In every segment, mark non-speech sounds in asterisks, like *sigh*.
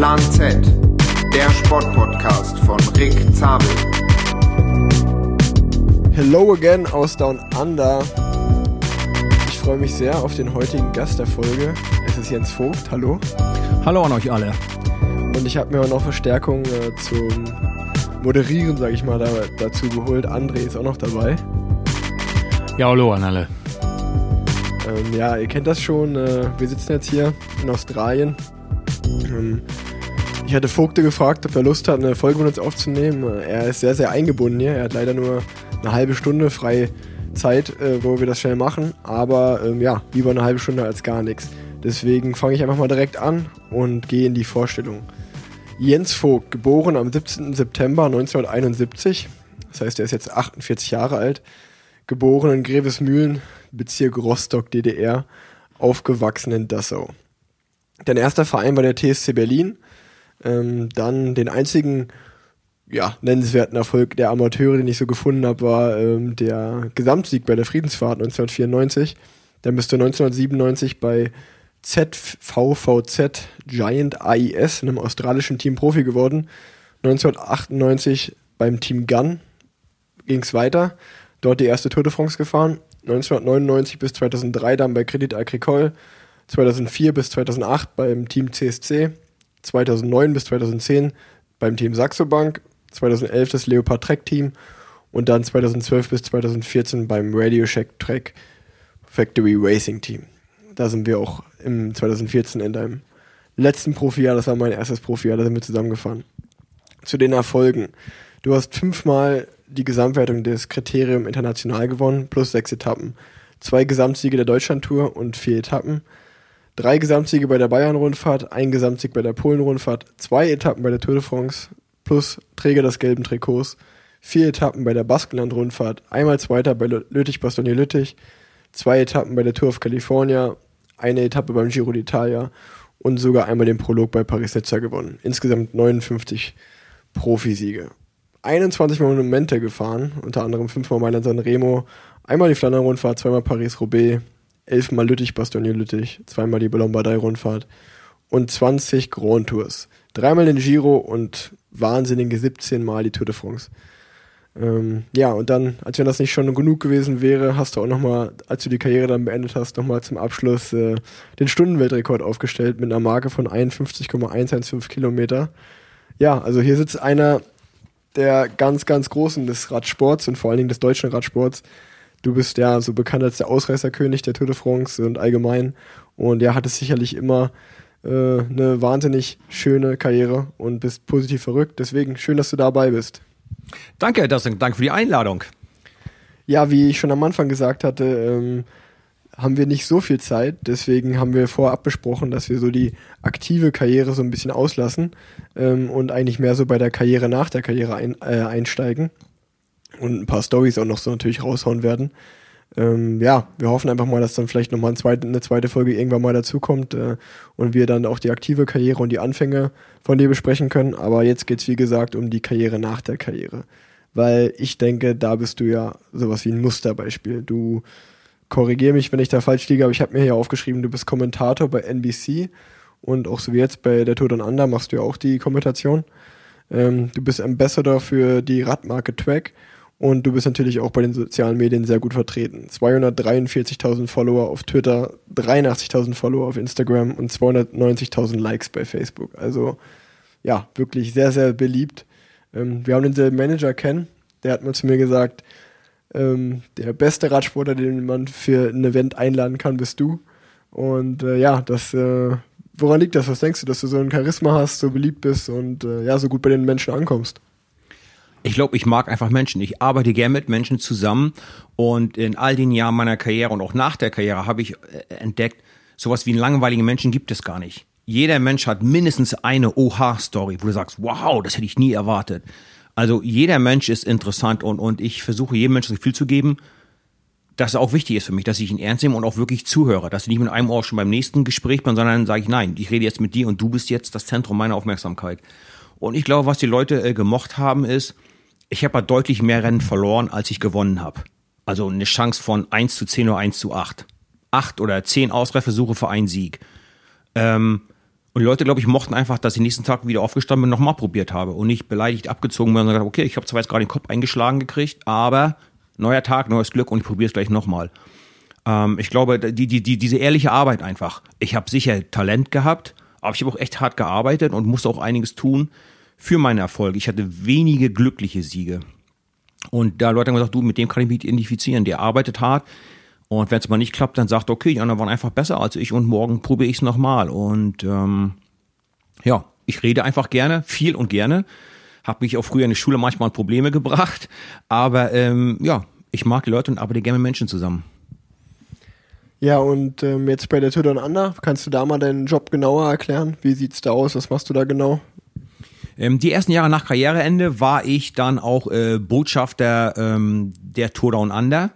Plan Z, der Sportpodcast von Rick Zabel. Hello again aus Down Under. Ich freue mich sehr auf den heutigen Gast der Folge. Es ist Jens Vogt. Hallo. Hallo an euch alle. Und ich habe mir auch noch Verstärkung äh, zum Moderieren, sage ich mal, da, dazu geholt. André ist auch noch dabei. Ja, hallo an alle. Ähm, ja, ihr kennt das schon. Äh, wir sitzen jetzt hier in Australien. Ähm, ich hatte Vogte gefragt, ob er Lust hat, eine Folge mit uns aufzunehmen. Er ist sehr, sehr eingebunden hier. Er hat leider nur eine halbe Stunde freie Zeit, äh, wo wir das schnell machen. Aber ähm, ja, lieber eine halbe Stunde als gar nichts. Deswegen fange ich einfach mal direkt an und gehe in die Vorstellung. Jens Vogt, geboren am 17. September 1971. Das heißt, er ist jetzt 48 Jahre alt. Geboren in Grevesmühlen, Bezirk Rostock, DDR. Aufgewachsen in Dassau. Dein erster Verein war der TSC Berlin. Ähm, dann den einzigen ja, nennenswerten Erfolg der Amateure, den ich so gefunden habe, war ähm, der Gesamtsieg bei der Friedensfahrt 1994. Dann bist du 1997 bei ZVVZ Giant AIS, einem australischen Team Profi geworden. 1998 beim Team Gun ging es weiter. Dort die erste Tour de France gefahren. 1999 bis 2003 dann bei Credit Agricole. 2004 bis 2008 beim Team CSC. 2009 bis 2010 beim Team Saxo Bank. 2011 das Leopard Track Team. Und dann 2012 bis 2014 beim Radio Shack Track Factory Racing Team. Da sind wir auch im 2014 in deinem letzten Profijahr, das war mein erstes Profijahr, da sind wir zusammengefahren. Zu den Erfolgen. Du hast fünfmal die Gesamtwertung des Kriterium International gewonnen, plus sechs Etappen. Zwei Gesamtsiege der Deutschlandtour und vier Etappen. Drei Gesamtsiege bei der Bayern-Rundfahrt, ein Gesamtsieg bei der Polen-Rundfahrt, zwei Etappen bei der Tour de France, plus Träger des gelben Trikots, vier Etappen bei der Baskenland-Rundfahrt, einmal Zweiter bei Lüttich-Bastogne-Lüttich, zwei Etappen bei der Tour of California, eine Etappe beim Giro d'Italia und sogar einmal den Prolog bei Paris-Nizza gewonnen. Insgesamt 59 Profisiege. 21 Monumente gefahren, unter anderem fünfmal Mailand San Remo, einmal die Flandern-Rundfahrt, zweimal Paris-Roubaix, elfmal Lüttich-Bastogne-Lüttich, zweimal die Lombardei-Rundfahrt und 20 Grand Tours. Dreimal den Giro und wahnsinnige 17 Mal die Tour de France. Ähm, ja, und dann, als wenn das nicht schon genug gewesen wäre, hast du auch nochmal, als du die Karriere dann beendet hast, nochmal zum Abschluss äh, den Stundenweltrekord aufgestellt mit einer Marke von 51,115 Kilometer. Ja, also hier sitzt einer der ganz, ganz Großen des Radsports und vor allen Dingen des deutschen Radsports. Du bist ja so bekannt als der Ausreißerkönig der Tour de France und allgemein. Und ja, hattest sicherlich immer äh, eine wahnsinnig schöne Karriere und bist positiv verrückt. Deswegen schön, dass du dabei bist. Danke, Dustin. Danke für die Einladung. Ja, wie ich schon am Anfang gesagt hatte, ähm, haben wir nicht so viel Zeit. Deswegen haben wir vorab besprochen, dass wir so die aktive Karriere so ein bisschen auslassen ähm, und eigentlich mehr so bei der Karriere nach der Karriere ein, äh, einsteigen und ein paar Stories auch noch so natürlich raushauen werden. Ähm, ja, wir hoffen einfach mal, dass dann vielleicht nochmal ein zweite, eine zweite Folge irgendwann mal dazukommt äh, und wir dann auch die aktive Karriere und die Anfänge von dir besprechen können. Aber jetzt geht's wie gesagt um die Karriere nach der Karriere. Weil ich denke, da bist du ja sowas wie ein Musterbeispiel. Du korrigier mich, wenn ich da falsch liege, aber ich habe mir hier aufgeschrieben, du bist Kommentator bei NBC und auch so wie jetzt bei der Tour Down Under machst du ja auch die Kommentation. Ähm, du bist Ambassador für die Radmarke Track und du bist natürlich auch bei den sozialen Medien sehr gut vertreten. 243.000 Follower auf Twitter, 83.000 Follower auf Instagram und 290.000 Likes bei Facebook. Also ja, wirklich sehr, sehr beliebt. Ähm, wir haben denselben Manager kennen. Der hat mal zu mir gesagt, ähm, der beste Radsportler, den man für ein Event einladen kann, bist du. Und äh, ja, das, äh, woran liegt das? Was denkst du, dass du so ein Charisma hast, so beliebt bist und äh, ja, so gut bei den Menschen ankommst? Ich glaube, ich mag einfach Menschen. Ich arbeite gern mit Menschen zusammen und in all den Jahren meiner Karriere und auch nach der Karriere habe ich äh, entdeckt, sowas wie einen langweiligen Menschen gibt es gar nicht. Jeder Mensch hat mindestens eine Oha-Story, wo du sagst, wow, das hätte ich nie erwartet. Also jeder Mensch ist interessant und, und ich versuche jedem Menschen das Gefühl zu geben, dass es auch wichtig ist für mich, dass ich ihn ernst nehme und auch wirklich zuhöre, dass ich nicht mit einem Ohr schon beim nächsten Gespräch bin, sondern sage ich, nein, ich rede jetzt mit dir und du bist jetzt das Zentrum meiner Aufmerksamkeit. Und ich glaube, was die Leute äh, gemocht haben, ist, ich habe deutlich mehr Rennen verloren, als ich gewonnen habe. Also eine Chance von 1 zu 10 oder 1 zu 8. Acht oder zehn Ausreifversuche für einen Sieg. Ähm, Und die Leute, glaube ich, mochten einfach, dass ich nächsten Tag wieder aufgestanden bin und nochmal probiert habe und nicht beleidigt abgezogen bin und gesagt, okay, ich habe zwar jetzt gerade den Kopf eingeschlagen gekriegt, aber neuer Tag, neues Glück und ich probiere es gleich nochmal. Ähm, ich glaube, die, die, die, diese ehrliche Arbeit einfach. Ich habe sicher Talent gehabt, aber ich habe auch echt hart gearbeitet und musste auch einiges tun für meine Erfolge. Ich hatte wenige glückliche Siege. Und da Leute haben gesagt, du, mit dem kann ich mich identifizieren. Der arbeitet hart. Und wenn es mal nicht klappt, dann sagt, okay, die anderen waren einfach besser als ich und morgen probiere ich es nochmal. Und ähm, ja, ich rede einfach gerne, viel und gerne. Habe mich auch früher in der Schule manchmal in Probleme *laughs* gebracht. Aber ähm, ja, ich mag die Leute und arbeite gerne mit Menschen zusammen. Ja, und ähm, jetzt bei der Down Under, kannst du da mal deinen Job genauer erklären? Wie sieht's da aus? Was machst du da genau? Ähm, die ersten Jahre nach Karriereende war ich dann auch äh, Botschafter ähm, der Tour Down Under.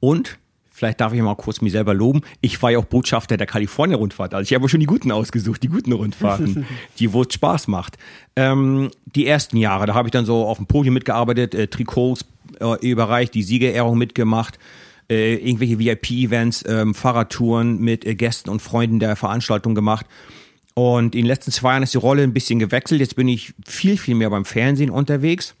Und, vielleicht darf ich mal kurz mich selber loben, ich war ja auch Botschafter der Kalifornien-Rundfahrt. Also ich habe schon die guten ausgesucht, die guten Rundfahrten, *laughs* die wo es Spaß macht. Ähm, die ersten Jahre, da habe ich dann so auf dem Podium mitgearbeitet, äh, Trikots äh, überreicht, die Siegerehrung mitgemacht äh, irgendwelche VIP-Events, ähm, Fahrradtouren mit äh, Gästen und Freunden der Veranstaltung gemacht. Und in den letzten zwei Jahren ist die Rolle ein bisschen gewechselt. Jetzt bin ich viel, viel mehr beim Fernsehen unterwegs.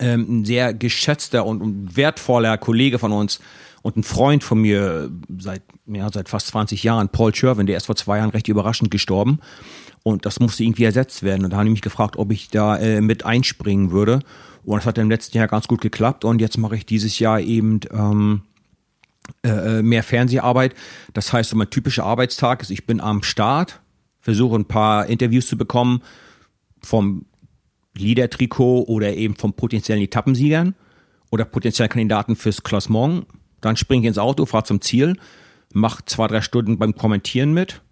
Ähm, ein sehr geschätzter und, wertvoller Kollege von uns und ein Freund von mir seit, ja, seit fast 20 Jahren, Paul Sherwin, der ist vor zwei Jahren recht überraschend gestorben. Und das musste irgendwie ersetzt werden. Und da haben die mich gefragt, ob ich da äh, mit einspringen würde. Und das hat im letzten Jahr ganz gut geklappt und jetzt mache ich dieses Jahr eben ähm, äh, äh, mehr Fernseharbeit. Das heißt, mein typischer Arbeitstag ist, ich bin am Start, versuche ein paar Interviews zu bekommen vom Leader-Trikot oder eben vom potenziellen Etappensiegern oder potenziellen Kandidaten fürs Klassement. Dann springe ich ins Auto, fahre zum Ziel, mache zwei, drei Stunden beim Kommentieren mit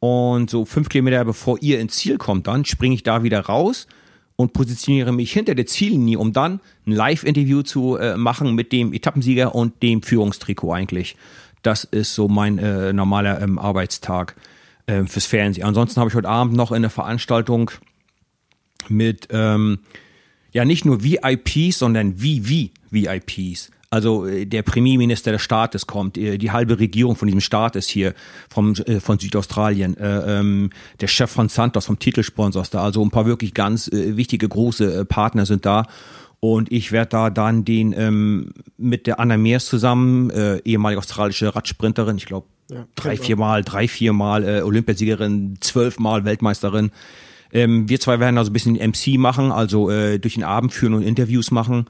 und so fünf Kilometer bevor ihr ins Ziel kommt, dann springe ich da wieder raus, und positioniere mich hinter der Ziellinie, um dann ein Live-Interview zu äh, machen mit dem Etappensieger und dem Führungstrikot eigentlich. Das ist so mein äh, normaler ähm, Arbeitstag äh, fürs Fernsehen. Ansonsten habe ich heute Abend noch eine Veranstaltung mit ähm, ja nicht nur VIPs, sondern VV-VIPs. Also äh, der Premierminister des Staates kommt, äh, die halbe Regierung von diesem Staat ist hier vom, äh, von Südaustralien, ähm, der Chef von Santos, vom Titelsponsor ist da, also ein paar wirklich ganz wichtige große Partner sind da. Und ich werde da dann den ähm, mit der Anna Meers zusammen, äh, ehemalige australische Radsprinterin, ich glaube ja, drei, vier Mal, drei, vier Mal äh, Olympiasiegerin, zwölf Mal Weltmeisterin. Ähm, wir zwei werden also ein bisschen MC machen, also äh, durch den Abend führen und Interviews machen.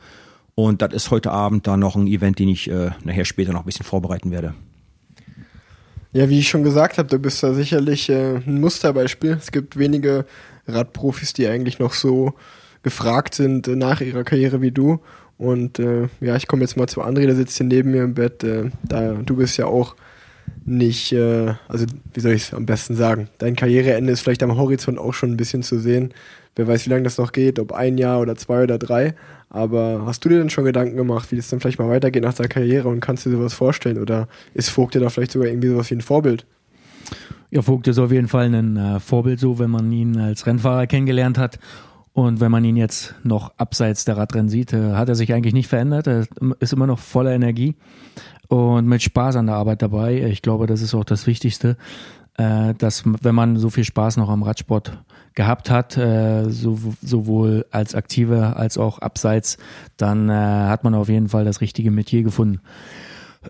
Und das ist heute Abend dann noch ein Event, den ich äh, nachher später noch ein bisschen vorbereiten werde. Ja, wie ich schon gesagt habe, du bist da sicherlich äh, ein Musterbeispiel. Es gibt wenige Radprofis, die eigentlich noch so gefragt sind äh, nach ihrer Karriere wie du. Und äh, ja, ich komme jetzt mal zu André, der sitzt hier neben mir im Bett. Äh, da, du bist ja auch nicht, äh, also wie soll ich es am besten sagen? Dein Karriereende ist vielleicht am Horizont auch schon ein bisschen zu sehen. Wer weiß, wie lange das noch geht, ob ein Jahr oder zwei oder drei. Aber hast du dir denn schon Gedanken gemacht, wie es dann vielleicht mal weitergeht nach der Karriere und kannst du dir sowas vorstellen? Oder ist Vogt dir da vielleicht sogar irgendwie sowas wie ein Vorbild? Ja, Vogt ist auf jeden Fall ein äh, Vorbild, so wenn man ihn als Rennfahrer kennengelernt hat. Und wenn man ihn jetzt noch abseits der Radrennen sieht, hat er sich eigentlich nicht verändert. Er ist immer noch voller Energie und mit Spaß an der Arbeit dabei. Ich glaube, das ist auch das Wichtigste, äh, dass wenn man so viel Spaß noch am Radsport gehabt hat, äh, so, sowohl als Aktive als auch abseits, dann äh, hat man auf jeden Fall das richtige Metier gefunden.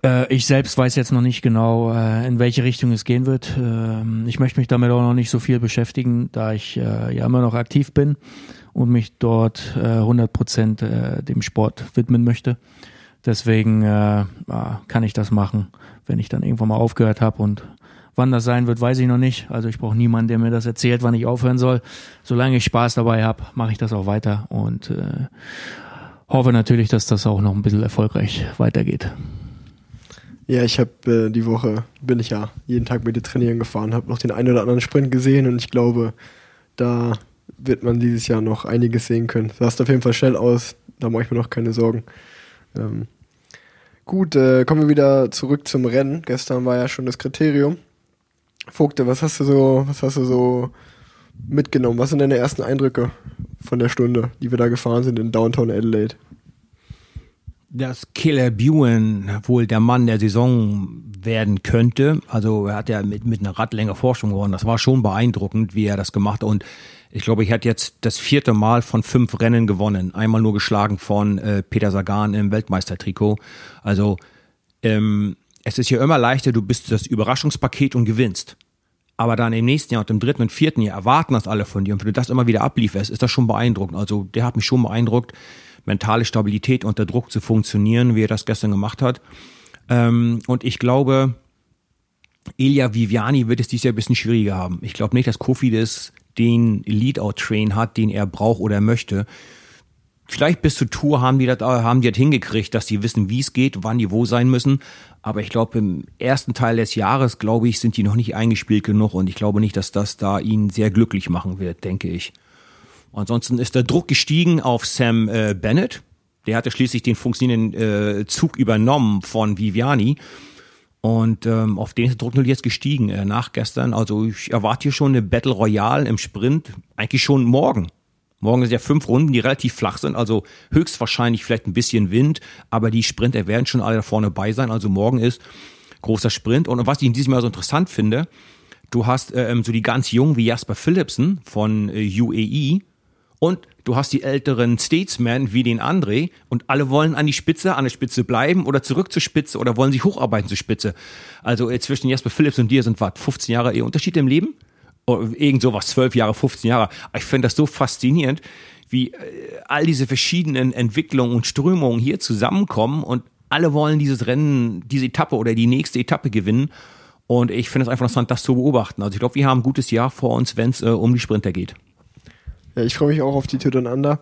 Äh, ich selbst weiß jetzt noch nicht genau, äh, in welche Richtung es gehen wird. Äh, ich möchte mich damit auch noch nicht so viel beschäftigen, da ich äh, ja immer noch aktiv bin und mich dort äh, 100 Prozent äh, dem Sport widmen möchte. Deswegen äh, kann ich das machen, wenn ich dann irgendwann mal aufgehört habe und Wann das sein wird, weiß ich noch nicht. Also ich brauche niemanden, der mir das erzählt, wann ich aufhören soll. Solange ich Spaß dabei habe, mache ich das auch weiter und äh, hoffe natürlich, dass das auch noch ein bisschen erfolgreich weitergeht. Ja, ich habe äh, die Woche, bin ich ja jeden Tag mit dir trainieren gefahren, habe noch den einen oder anderen Sprint gesehen und ich glaube, da wird man dieses Jahr noch einiges sehen können. Sah auf jeden Fall schnell aus, da mache ich mir noch keine Sorgen. Ähm, gut, äh, kommen wir wieder zurück zum Rennen. Gestern war ja schon das Kriterium. Vogte, was hast du so, was hast du so mitgenommen? Was sind deine ersten Eindrücke von der Stunde, die wir da gefahren sind in Downtown Adelaide? Dass Killer Buen wohl der Mann der Saison werden könnte. Also er hat ja mit, mit einer Radlänge Forschung gewonnen. Das war schon beeindruckend, wie er das gemacht hat. Und ich glaube, ich hat jetzt das vierte Mal von fünf Rennen gewonnen. Einmal nur geschlagen von äh, Peter Sagan im Weltmeistertrikot. Also ähm, es ist ja immer leichter, du bist das Überraschungspaket und gewinnst. Aber dann im nächsten Jahr und im dritten und vierten Jahr erwarten das alle von dir. Und wenn du das immer wieder ablieferst, ist das schon beeindruckend. Also der hat mich schon beeindruckt, mentale Stabilität unter Druck zu funktionieren, wie er das gestern gemacht hat. Ähm, und ich glaube, Elia Viviani wird es dieses Jahr ein bisschen schwieriger haben. Ich glaube nicht, dass Kofi das den Lead-Out-Train hat, den er braucht oder möchte. Vielleicht bis zur Tour haben die das, haben die das hingekriegt, dass die wissen, wie es geht, wann die wo sein müssen. Aber ich glaube, im ersten Teil des Jahres, glaube ich, sind die noch nicht eingespielt genug und ich glaube nicht, dass das da ihn sehr glücklich machen wird, denke ich. Ansonsten ist der Druck gestiegen auf Sam äh, Bennett. Der hatte schließlich den funktionierenden äh, Zug übernommen von Viviani. Und ähm, auf den ist der Druck natürlich jetzt gestiegen äh, nach gestern. Also ich erwarte hier schon eine Battle Royale im Sprint, eigentlich schon morgen. Morgen sind ja fünf Runden, die relativ flach sind, also höchstwahrscheinlich vielleicht ein bisschen Wind, aber die Sprinter werden schon alle da vorne bei sein. Also morgen ist großer Sprint. Und was ich in diesem Jahr so interessant finde, du hast ähm, so die ganz jungen wie Jasper Philipsen von äh, UAE und du hast die älteren Statesmen wie den André und alle wollen an die Spitze, an der Spitze bleiben oder zurück zur Spitze oder wollen sich hocharbeiten zur Spitze. Also äh, zwischen Jasper Phillips und dir sind was, 15 Jahre eh Unterschied im Leben? Oh, irgend sowas, 12 Jahre, 15 Jahre. Ich finde das so faszinierend, wie äh, all diese verschiedenen Entwicklungen und Strömungen hier zusammenkommen und alle wollen dieses Rennen, diese Etappe oder die nächste Etappe gewinnen. Und ich finde es einfach interessant, das zu beobachten. Also ich glaube, wir haben ein gutes Jahr vor uns, wenn es äh, um die Sprinter geht. Ja, ich freue mich auch auf die Tour Under.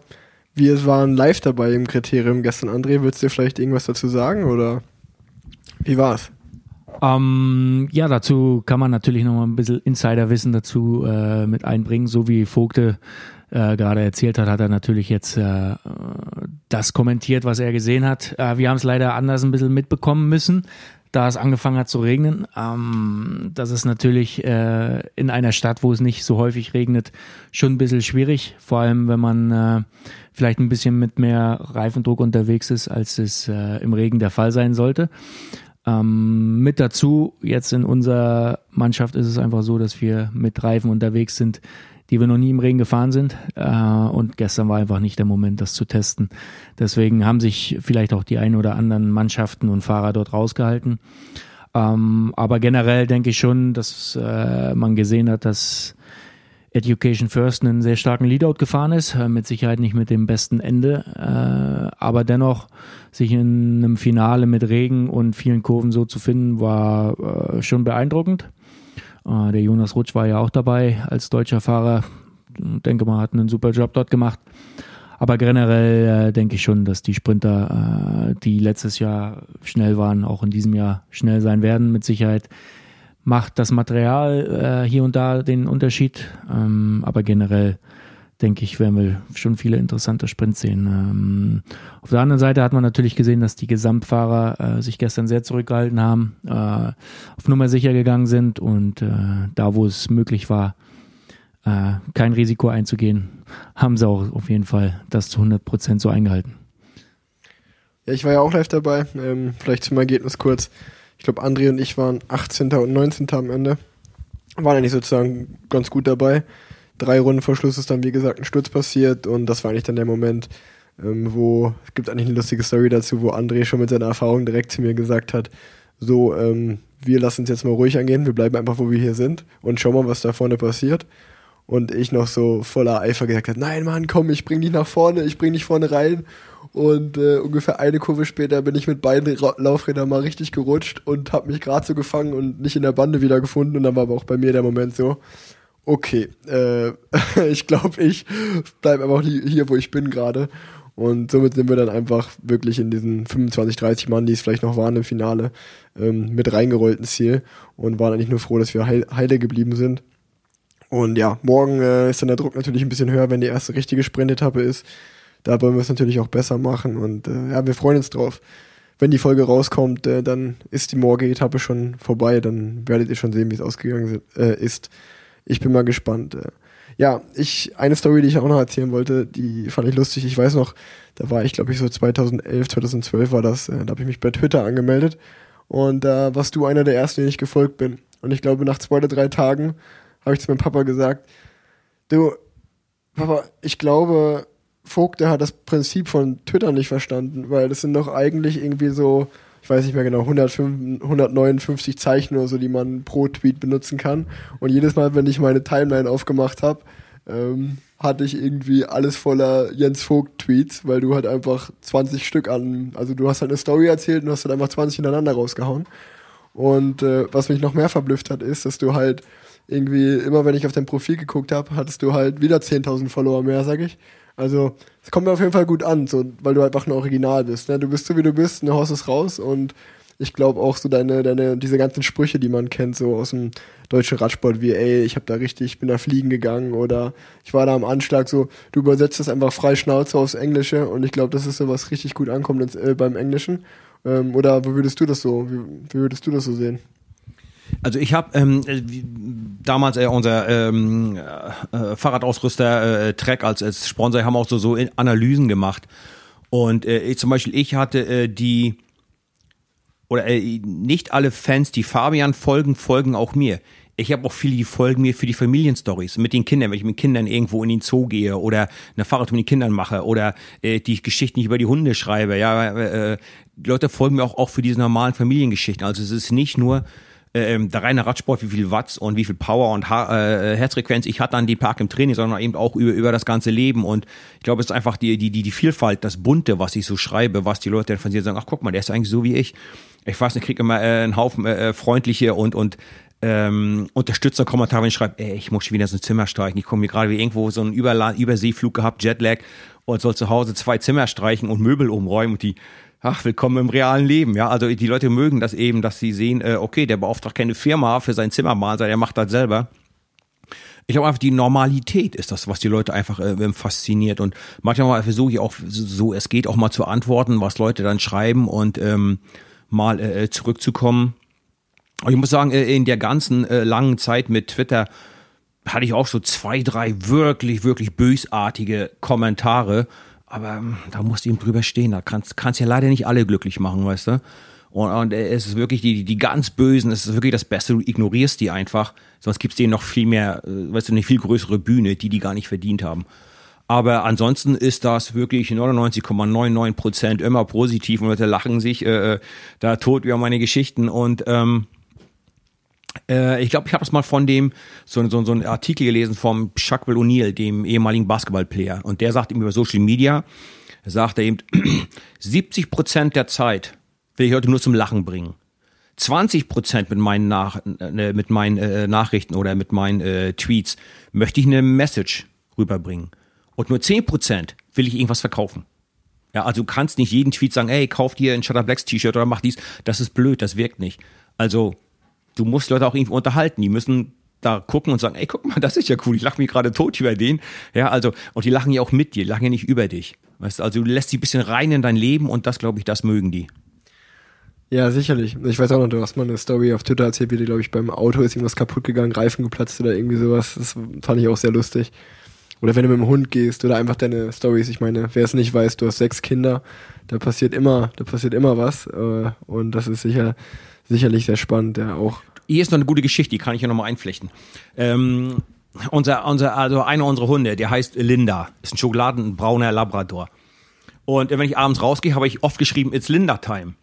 Wir waren live dabei im Kriterium gestern. André, willst du vielleicht irgendwas dazu sagen oder wie war's? Ähm, ja, dazu kann man natürlich noch mal ein bisschen Insiderwissen dazu äh, mit einbringen. So wie Vogte äh, gerade erzählt hat, hat er natürlich jetzt äh, das kommentiert, was er gesehen hat. Äh, wir haben es leider anders ein bisschen mitbekommen müssen, da es angefangen hat zu regnen. Ähm, das ist natürlich äh, in einer Stadt, wo es nicht so häufig regnet, schon ein bisschen schwierig. Vor allem, wenn man äh, vielleicht ein bisschen mit mehr Reifendruck unterwegs ist, als es äh, im Regen der Fall sein sollte. Ähm, mit dazu, jetzt in unserer Mannschaft ist es einfach so, dass wir mit Reifen unterwegs sind, die wir noch nie im Regen gefahren sind. Äh, und gestern war einfach nicht der Moment, das zu testen. Deswegen haben sich vielleicht auch die ein oder anderen Mannschaften und Fahrer dort rausgehalten. Ähm, aber generell denke ich schon, dass äh, man gesehen hat, dass Education First einen sehr starken Leadout gefahren ist, äh, mit Sicherheit nicht mit dem besten Ende, äh, aber dennoch sich in einem Finale mit Regen und vielen Kurven so zu finden, war äh, schon beeindruckend. Äh, der Jonas Rutsch war ja auch dabei als deutscher Fahrer. Ich denke mal, hat einen super Job dort gemacht. Aber generell äh, denke ich schon, dass die Sprinter, äh, die letztes Jahr schnell waren, auch in diesem Jahr schnell sein werden, mit Sicherheit macht das Material äh, hier und da den Unterschied. Ähm, aber generell denke ich, werden wir schon viele interessante Sprints sehen. Ähm, auf der anderen Seite hat man natürlich gesehen, dass die Gesamtfahrer äh, sich gestern sehr zurückgehalten haben, äh, auf Nummer sicher gegangen sind und äh, da, wo es möglich war, äh, kein Risiko einzugehen, haben sie auch auf jeden Fall das zu 100 Prozent so eingehalten. Ja, ich war ja auch live dabei. Ähm, vielleicht zum Ergebnis kurz. Ich glaube, André und ich waren 18. und 19. am Ende. Waren eigentlich sozusagen ganz gut dabei. Drei Runden vor Schluss ist dann, wie gesagt, ein Sturz passiert und das war eigentlich dann der Moment, ähm, wo, es gibt eigentlich eine lustige Story dazu, wo André schon mit seiner Erfahrung direkt zu mir gesagt hat, so, ähm, wir lassen uns jetzt mal ruhig angehen, wir bleiben einfach, wo wir hier sind und schauen mal, was da vorne passiert. Und ich noch so voller Eifer gesagt habe, nein Mann, komm, ich bring dich nach vorne, ich bring dich vorne rein. Und äh, ungefähr eine Kurve später bin ich mit beiden Ra Laufrädern mal richtig gerutscht und habe mich gerade so gefangen und nicht in der Bande wieder gefunden. Und dann war aber auch bei mir der Moment so, okay, äh, *laughs* ich glaube, ich bleibe einfach hier, wo ich bin gerade. Und somit sind wir dann einfach wirklich in diesen 25, 30 Mann, die es vielleicht noch waren im Finale, ähm, mit reingerollt ins Ziel und waren eigentlich nur froh, dass wir heil heile geblieben sind. Und ja, morgen äh, ist dann der Druck natürlich ein bisschen höher, wenn die erste richtige Sprintetappe ist. Da wollen wir es natürlich auch besser machen und äh, ja, wir freuen uns drauf. Wenn die Folge rauskommt, äh, dann ist die morgige Etappe schon vorbei, dann werdet ihr schon sehen, wie es ausgegangen äh, ist. Ich bin mal gespannt. Äh. Ja, ich, eine Story, die ich auch noch erzählen wollte, die fand ich lustig. Ich weiß noch, da war ich, glaube ich, so 2011, 2012 war das, äh, da habe ich mich bei Twitter angemeldet Und da warst du einer der ersten, denen ich gefolgt bin. Und ich glaube, nach zwei oder drei Tagen habe ich zu meinem Papa gesagt, du, Papa, ich glaube, Vogt, der hat das Prinzip von Twitter nicht verstanden, weil das sind doch eigentlich irgendwie so, ich weiß nicht mehr genau, 105, 159 Zeichen oder so, die man pro Tweet benutzen kann. Und jedes Mal, wenn ich meine Timeline aufgemacht habe, ähm, hatte ich irgendwie alles voller Jens Vogt-Tweets, weil du halt einfach 20 Stück an, also du hast halt eine Story erzählt und hast halt einfach 20 hintereinander rausgehauen. Und äh, was mich noch mehr verblüfft hat, ist, dass du halt irgendwie, immer wenn ich auf dein Profil geguckt habe, hattest du halt wieder 10.000 Follower mehr, sag ich. Also, es kommt mir auf jeden Fall gut an, so, weil du einfach ein Original bist. Ne? Du bist so, wie du bist, ne, haust es raus und ich glaube auch so deine, deine, diese ganzen Sprüche, die man kennt, so aus dem deutschen Radsport, wie, ey, ich habe da richtig, ich bin da fliegen gegangen oder ich war da am Anschlag, so, du übersetzt das einfach frei Schnauze aufs Englische und ich glaube, das ist so was richtig gut ankommt ins, äh, beim Englischen. Ähm, oder wo würdest du das so, wie, wie würdest du das so sehen? Also ich habe ähm, äh, damals äh, unser ähm, äh, Fahrradausrüster äh, Trek als, als Sponsor haben auch so, so Analysen gemacht. Und äh, ich, zum Beispiel ich hatte äh, die oder äh, nicht alle Fans, die Fabian folgen, folgen auch mir. Ich habe auch viele, die folgen mir für die Familienstories mit den Kindern, wenn ich mit Kindern irgendwo in den Zoo gehe oder eine Fahrradtour mit den Kindern mache oder äh, die Geschichten nicht über die Hunde schreibe. Ja, äh, die Leute folgen mir auch, auch für diese normalen Familiengeschichten. Also es ist nicht nur ähm, der reine Radsport, wie viel Watts und wie viel Power und ha äh, Herzfrequenz ich hatte an die Park im Training, sondern eben auch über, über das ganze Leben. Und ich glaube, es ist einfach die, die, die, die Vielfalt, das Bunte, was ich so schreibe, was die Leute dann von sich sagen, ach guck mal, der ist eigentlich so wie ich. Ich weiß nicht, ich kriege immer äh, einen Haufen äh, freundliche und, und ähm, Unterstützerkommentare, wenn ich schreibe, ey, ich muss schon wieder so ein Zimmer streichen. Ich komme mir gerade wie irgendwo so einen Überla Überseeflug gehabt, Jetlag und soll zu Hause zwei Zimmer streichen und Möbel umräumen und die ach, willkommen im realen Leben. Ja, also die Leute mögen das eben, dass sie sehen, äh, okay, der beauftragt keine Firma für sein Zimmer mal, der macht das selber. Ich glaube einfach, die Normalität ist das, was die Leute einfach äh, fasziniert. Und manchmal versuche ich auch, so es geht, auch mal zu antworten, was Leute dann schreiben und ähm, mal äh, zurückzukommen. Und ich muss sagen, äh, in der ganzen äh, langen Zeit mit Twitter hatte ich auch so zwei, drei wirklich, wirklich bösartige Kommentare aber ähm, da musst du ihm drüber stehen. Da kannst, kannst ja leider nicht alle glücklich machen, weißt du? Und, und es ist wirklich die, die ganz Bösen, es ist wirklich das Beste, du ignorierst die einfach, sonst gibt's denen noch viel mehr, äh, weißt du, eine viel größere Bühne, die die gar nicht verdient haben. Aber ansonsten ist das wirklich 99,99 Prozent immer positiv und Leute lachen sich äh, äh, da tot über meine Geschichten und ähm, äh, ich glaube, ich habe das mal von dem, so, so, so einen Artikel gelesen vom Shaquille O'Neal, dem ehemaligen Basketballplayer. Und der sagt eben über Social Media, sagt er eben, *clears throat* 70 Prozent der Zeit will ich heute nur zum Lachen bringen. 20 Prozent mit meinen, Nach äh, mit meinen äh, Nachrichten oder mit meinen äh, Tweets möchte ich eine Message rüberbringen. Und nur 10 Prozent will ich irgendwas verkaufen. Ja, also du kannst nicht jeden Tweet sagen, hey, kauf dir ein Shutter Blacks T-Shirt oder mach dies. Das ist blöd, das wirkt nicht. Also du musst Leute auch irgendwie unterhalten. Die müssen da gucken und sagen, ey, guck mal, das ist ja cool, ich lache mich gerade tot über den. Ja, also, und die lachen ja auch mit dir, die lachen ja nicht über dich. Weißt also du lässt sie ein bisschen rein in dein Leben und das, glaube ich, das mögen die. Ja, sicherlich. Ich weiß auch noch, du hast mal eine Story auf Twitter erzählt, wie dir, glaube ich, beim Auto ist irgendwas kaputt gegangen, Reifen geplatzt oder irgendwie sowas. Das fand ich auch sehr lustig. Oder wenn du mit dem Hund gehst oder einfach deine Stories. Ich meine, wer es nicht weiß, du hast sechs Kinder, da passiert immer, da passiert immer was. Äh, und das ist sicher, sicherlich sehr spannend, ja auch. Hier ist noch eine gute Geschichte, die kann ich ja nochmal einflechten. Ähm, unser, unser, also einer unserer Hunde, der heißt Linda, ist ein schokoladenbrauner Labrador. Und wenn ich abends rausgehe, habe ich oft geschrieben, it's Linda Time.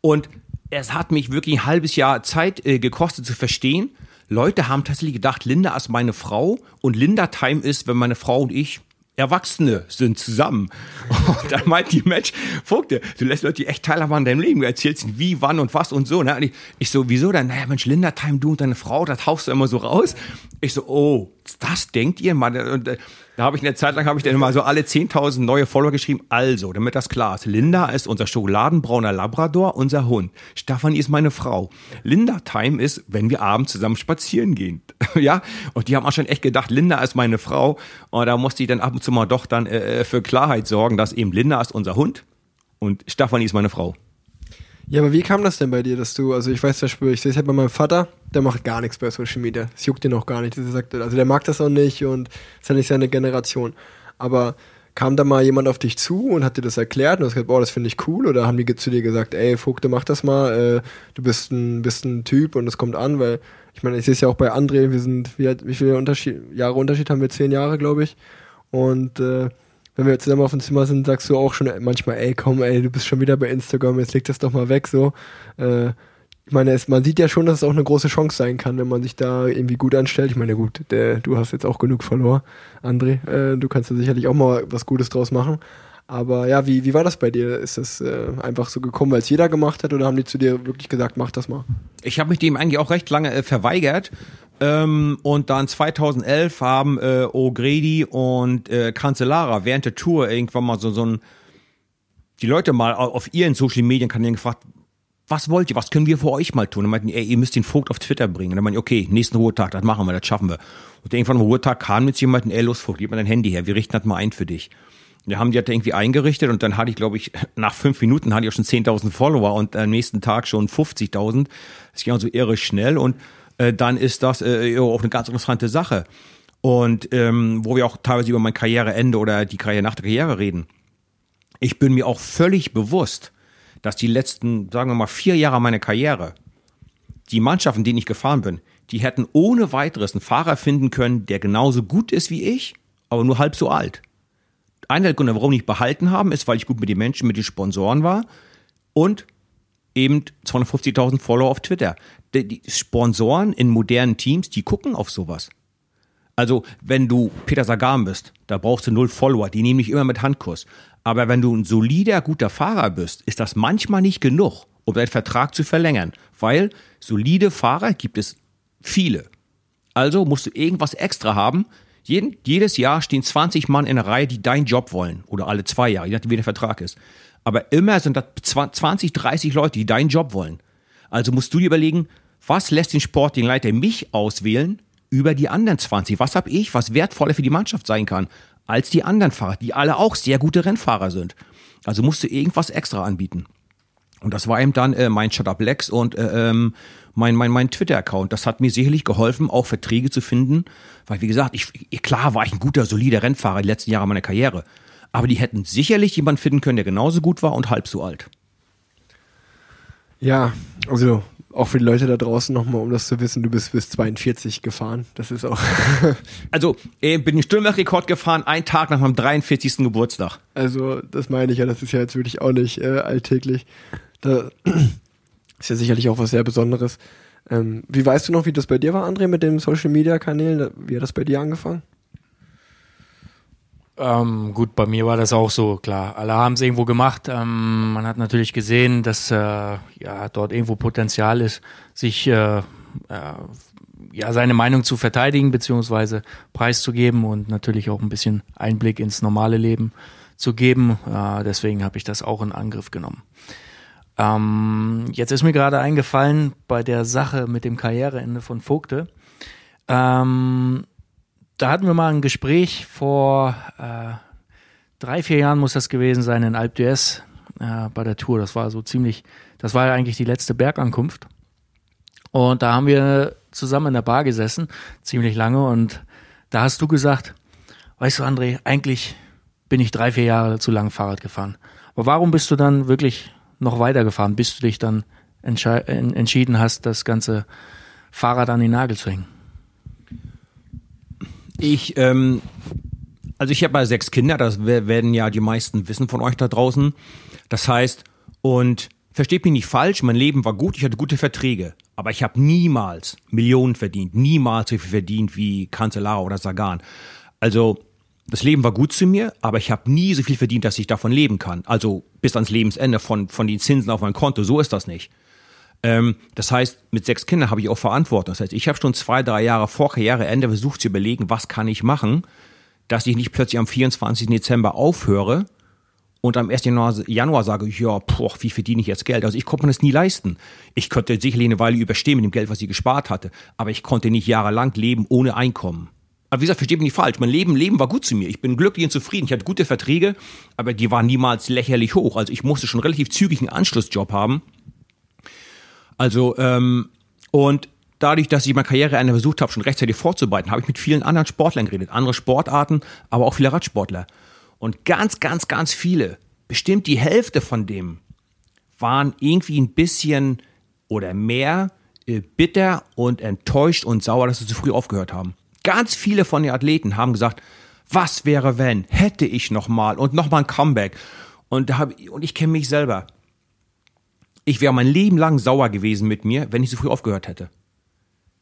Und es hat mich wirklich ein halbes Jahr Zeit äh, gekostet zu verstehen. Leute haben tatsächlich gedacht, Linda ist meine Frau und Linda Time ist, wenn meine Frau und ich Erwachsene sind zusammen. Und dann meint die Mensch, Vogte, du lässt Leute echt teilhaben an deinem Leben. Du erzählst ihnen wie, wann und was und so. Ne? Und ich, ich so, wieso dann? Naja, Mensch, Linda Time, du und deine Frau, das haust du immer so raus. Ich so, oh, das denkt ihr? Mann? Und äh, da habe ich eine Zeit lang habe ich dann immer so alle 10.000 neue Follower geschrieben. Also, damit das klar ist, Linda ist unser schokoladenbrauner Labrador, unser Hund. Stefanie ist meine Frau. Linda Time ist, wenn wir abends zusammen spazieren gehen. *laughs* ja, und die haben auch schon echt gedacht, Linda ist meine Frau. Und da musste ich dann ab und zu mal doch dann äh, für Klarheit sorgen, dass eben Linda ist unser Hund und Stefanie ist meine Frau. Ja, aber wie kam das denn bei dir, dass du, also ich weiß zum Beispiel, ich sehe es halt bei meinem Vater, der macht gar nichts bei Social Media. Das juckt ihn auch gar nicht. Er sagt, also der mag das auch nicht und ist halt nicht seine Generation. Aber kam da mal jemand auf dich zu und hat dir das erklärt und du hast gesagt, boah, das finde ich cool? Oder haben die zu dir gesagt, ey, Vogte, mach das mal, äh, du bist ein, bist ein Typ und es kommt an, weil ich meine, ich sehe es ja auch bei André, wir sind, wie, wie viele Unterschied, Jahre Unterschied haben wir? Zehn Jahre, glaube ich. Und äh, wenn wir zusammen auf dem Zimmer sind, sagst du auch schon manchmal, ey, komm, ey, du bist schon wieder bei Instagram, jetzt leg das doch mal weg, so. Äh, ich meine, es, man sieht ja schon, dass es auch eine große Chance sein kann, wenn man sich da irgendwie gut anstellt. Ich meine, gut, der, du hast jetzt auch genug verloren, André. Äh, du kannst da sicherlich auch mal was Gutes draus machen. Aber ja, wie, wie war das bei dir? Ist das äh, einfach so gekommen, weil es jeder gemacht hat oder haben die zu dir wirklich gesagt, mach das mal? Ich habe mich dem eigentlich auch recht lange äh, verweigert. Ähm, und dann 2011 haben äh, O'Grady und äh, Cancellara während der Tour irgendwann mal so, so ein die Leute mal auf ihren Social Medien Kanälen gefragt, was wollt ihr, was können wir für euch mal tun? Und meinten, ey, ihr müsst den Vogt auf Twitter bringen. Und dann meinten, okay, nächsten Ruhetag, das machen wir, das schaffen wir. Und irgendwann am Ruhetag kam mit jemandem, ey, los Vogt, gib mal dein Handy her, wir richten das mal ein für dich. Wir haben die halt irgendwie eingerichtet und dann hatte ich, glaube ich, *laughs* nach fünf Minuten hatte ich auch schon 10.000 Follower und am nächsten Tag schon 50.000. Das ging also irre schnell und äh, dann ist das äh, auch eine ganz interessante Sache. Und ähm, wo wir auch teilweise über mein Karriereende oder die Karriere nach der Karriere reden. Ich bin mir auch völlig bewusst, dass die letzten, sagen wir mal, vier Jahre meiner Karriere, die Mannschaften, denen ich gefahren bin, die hätten ohne weiteres einen Fahrer finden können, der genauso gut ist wie ich, aber nur halb so alt. Einer der Gründe, warum ich behalten haben, ist, weil ich gut mit den Menschen, mit den Sponsoren war und eben 250.000 Follower auf Twitter. Die Sponsoren in modernen Teams, die gucken auf sowas. Also, wenn du Peter Sagan bist, da brauchst du null Follower, die nehmen dich immer mit Handkurs. Aber wenn du ein solider, guter Fahrer bist, ist das manchmal nicht genug, um deinen Vertrag zu verlängern. Weil solide Fahrer gibt es viele. Also musst du irgendwas extra haben. Jeden, jedes Jahr stehen 20 Mann in der Reihe, die deinen Job wollen. Oder alle zwei Jahre, je nachdem, wie der Vertrag ist. Aber immer sind das 20, 30 Leute, die deinen Job wollen. Also musst du dir überlegen, was lässt den Sportleiter mich auswählen über die anderen 20? Was habe ich, was wertvoller für die Mannschaft sein kann? als die anderen Fahrer, die alle auch sehr gute Rennfahrer sind. Also musst du irgendwas extra anbieten. Und das war eben dann äh, mein Shut Up Lex und äh, ähm, mein, mein, mein Twitter-Account. Das hat mir sicherlich geholfen, auch Verträge zu finden. Weil, wie gesagt, ich, klar war ich ein guter, solider Rennfahrer die letzten Jahre meiner Karriere. Aber die hätten sicherlich jemanden finden können, der genauso gut war und halb so alt. Ja, also auch für die Leute da draußen nochmal, um das zu wissen, du bist bis 42 gefahren. Das ist auch. *laughs* also, ich bin den Stürmerrekord gefahren, einen Tag nach meinem 43. Geburtstag. Also, das meine ich ja, das ist ja jetzt wirklich auch nicht äh, alltäglich. Da *clears throat* ist ja sicherlich auch was sehr Besonderes. Ähm, wie weißt du noch, wie das bei dir war, André, mit den Social Media Kanälen? Wie hat das bei dir angefangen? Ähm, gut, bei mir war das auch so, klar. Alle haben es irgendwo gemacht. Ähm, man hat natürlich gesehen, dass äh, ja dort irgendwo Potenzial ist, sich äh, äh, ja seine Meinung zu verteidigen beziehungsweise preiszugeben und natürlich auch ein bisschen Einblick ins normale Leben zu geben. Äh, deswegen habe ich das auch in Angriff genommen. Ähm, jetzt ist mir gerade eingefallen bei der Sache mit dem Karriereende von Vogte. Ähm, da hatten wir mal ein Gespräch vor äh, drei, vier Jahren muss das gewesen sein in Alp d'Huez äh, bei der Tour. Das war so ziemlich, das war ja eigentlich die letzte Bergankunft. Und da haben wir zusammen in der Bar gesessen, ziemlich lange. Und da hast du gesagt, weißt du, André, eigentlich bin ich drei, vier Jahre zu lang Fahrrad gefahren. Aber warum bist du dann wirklich noch weitergefahren, bis du dich dann entschieden hast, das ganze Fahrrad an den Nagel zu hängen? Ich, ähm, also ich habe mal sechs Kinder, das werden ja die meisten wissen von euch da draußen. Das heißt, und versteht mich nicht falsch, mein Leben war gut, ich hatte gute Verträge, aber ich habe niemals Millionen verdient, niemals so viel verdient wie Cancellara oder Sagan. Also das Leben war gut zu mir, aber ich habe nie so viel verdient, dass ich davon leben kann. Also bis ans Lebensende von, von den Zinsen auf mein Konto, so ist das nicht. Ähm, das heißt, mit sechs Kindern habe ich auch Verantwortung. Das heißt, ich habe schon zwei, drei Jahre vor Karriereende versucht zu überlegen, was kann ich machen, dass ich nicht plötzlich am 24. Dezember aufhöre und am 1. Januar, sage ja, boah, wie verdiene ich jetzt Geld? Also ich konnte mir das nie leisten. Ich konnte sicherlich eine Weile überstehen mit dem Geld, was ich gespart hatte, aber ich konnte nicht jahrelang leben ohne Einkommen. Aber wie gesagt, versteht mich nicht falsch. Mein Leben, Leben war gut zu mir. Ich bin glücklich und zufrieden. Ich hatte gute Verträge, aber die waren niemals lächerlich hoch. Also ich musste schon relativ zügig einen Anschlussjob haben, also, ähm, und dadurch, dass ich meine Karriereende versucht habe, schon rechtzeitig vorzubereiten, habe ich mit vielen anderen Sportlern geredet, andere Sportarten, aber auch viele Radsportler. Und ganz, ganz, ganz viele, bestimmt die Hälfte von dem, waren irgendwie ein bisschen oder mehr äh, bitter und enttäuscht und sauer, dass sie zu früh aufgehört haben. Ganz viele von den Athleten haben gesagt, was wäre wenn, hätte ich noch mal und noch mal ein Comeback. Und, hab, und ich kenne mich selber. Ich wäre mein Leben lang sauer gewesen mit mir, wenn ich so früh aufgehört hätte.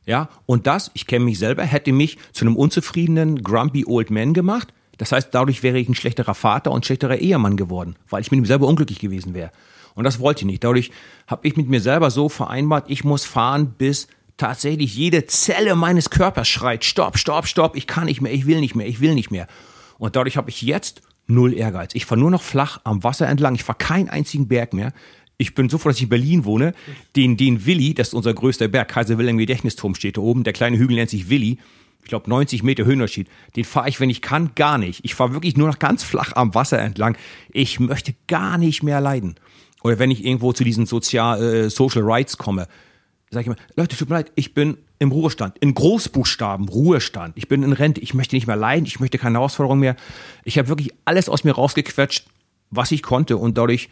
Ja, und das, ich kenne mich selber, hätte mich zu einem unzufriedenen, grumpy old man gemacht. Das heißt, dadurch wäre ich ein schlechterer Vater und schlechterer Ehemann geworden, weil ich mit ihm selber unglücklich gewesen wäre. Und das wollte ich nicht. Dadurch habe ich mit mir selber so vereinbart, ich muss fahren, bis tatsächlich jede Zelle meines Körpers schreit, stopp, stopp, stopp, ich kann nicht mehr, ich will nicht mehr, ich will nicht mehr. Und dadurch habe ich jetzt null Ehrgeiz. Ich fahre nur noch flach am Wasser entlang, ich fahre keinen einzigen Berg mehr. Ich bin so froh, dass ich in Berlin wohne. Den, den Willi, das ist unser größter Berg, Kaiser Wilhelm Gedächtnisturm steht da oben. Der kleine Hügel nennt sich Willi. Ich glaube 90 Meter Höhenunterschied. Den fahre ich, wenn ich kann, gar nicht. Ich fahre wirklich nur noch ganz flach am Wasser entlang. Ich möchte gar nicht mehr leiden. Oder wenn ich irgendwo zu diesen Sozial, äh, Social Rights komme, sage ich immer, Leute, tut mir leid, ich bin im Ruhestand, in Großbuchstaben, Ruhestand. Ich bin in Rente, ich möchte nicht mehr leiden, ich möchte keine Herausforderung mehr. Ich habe wirklich alles aus mir rausgequetscht, was ich konnte und dadurch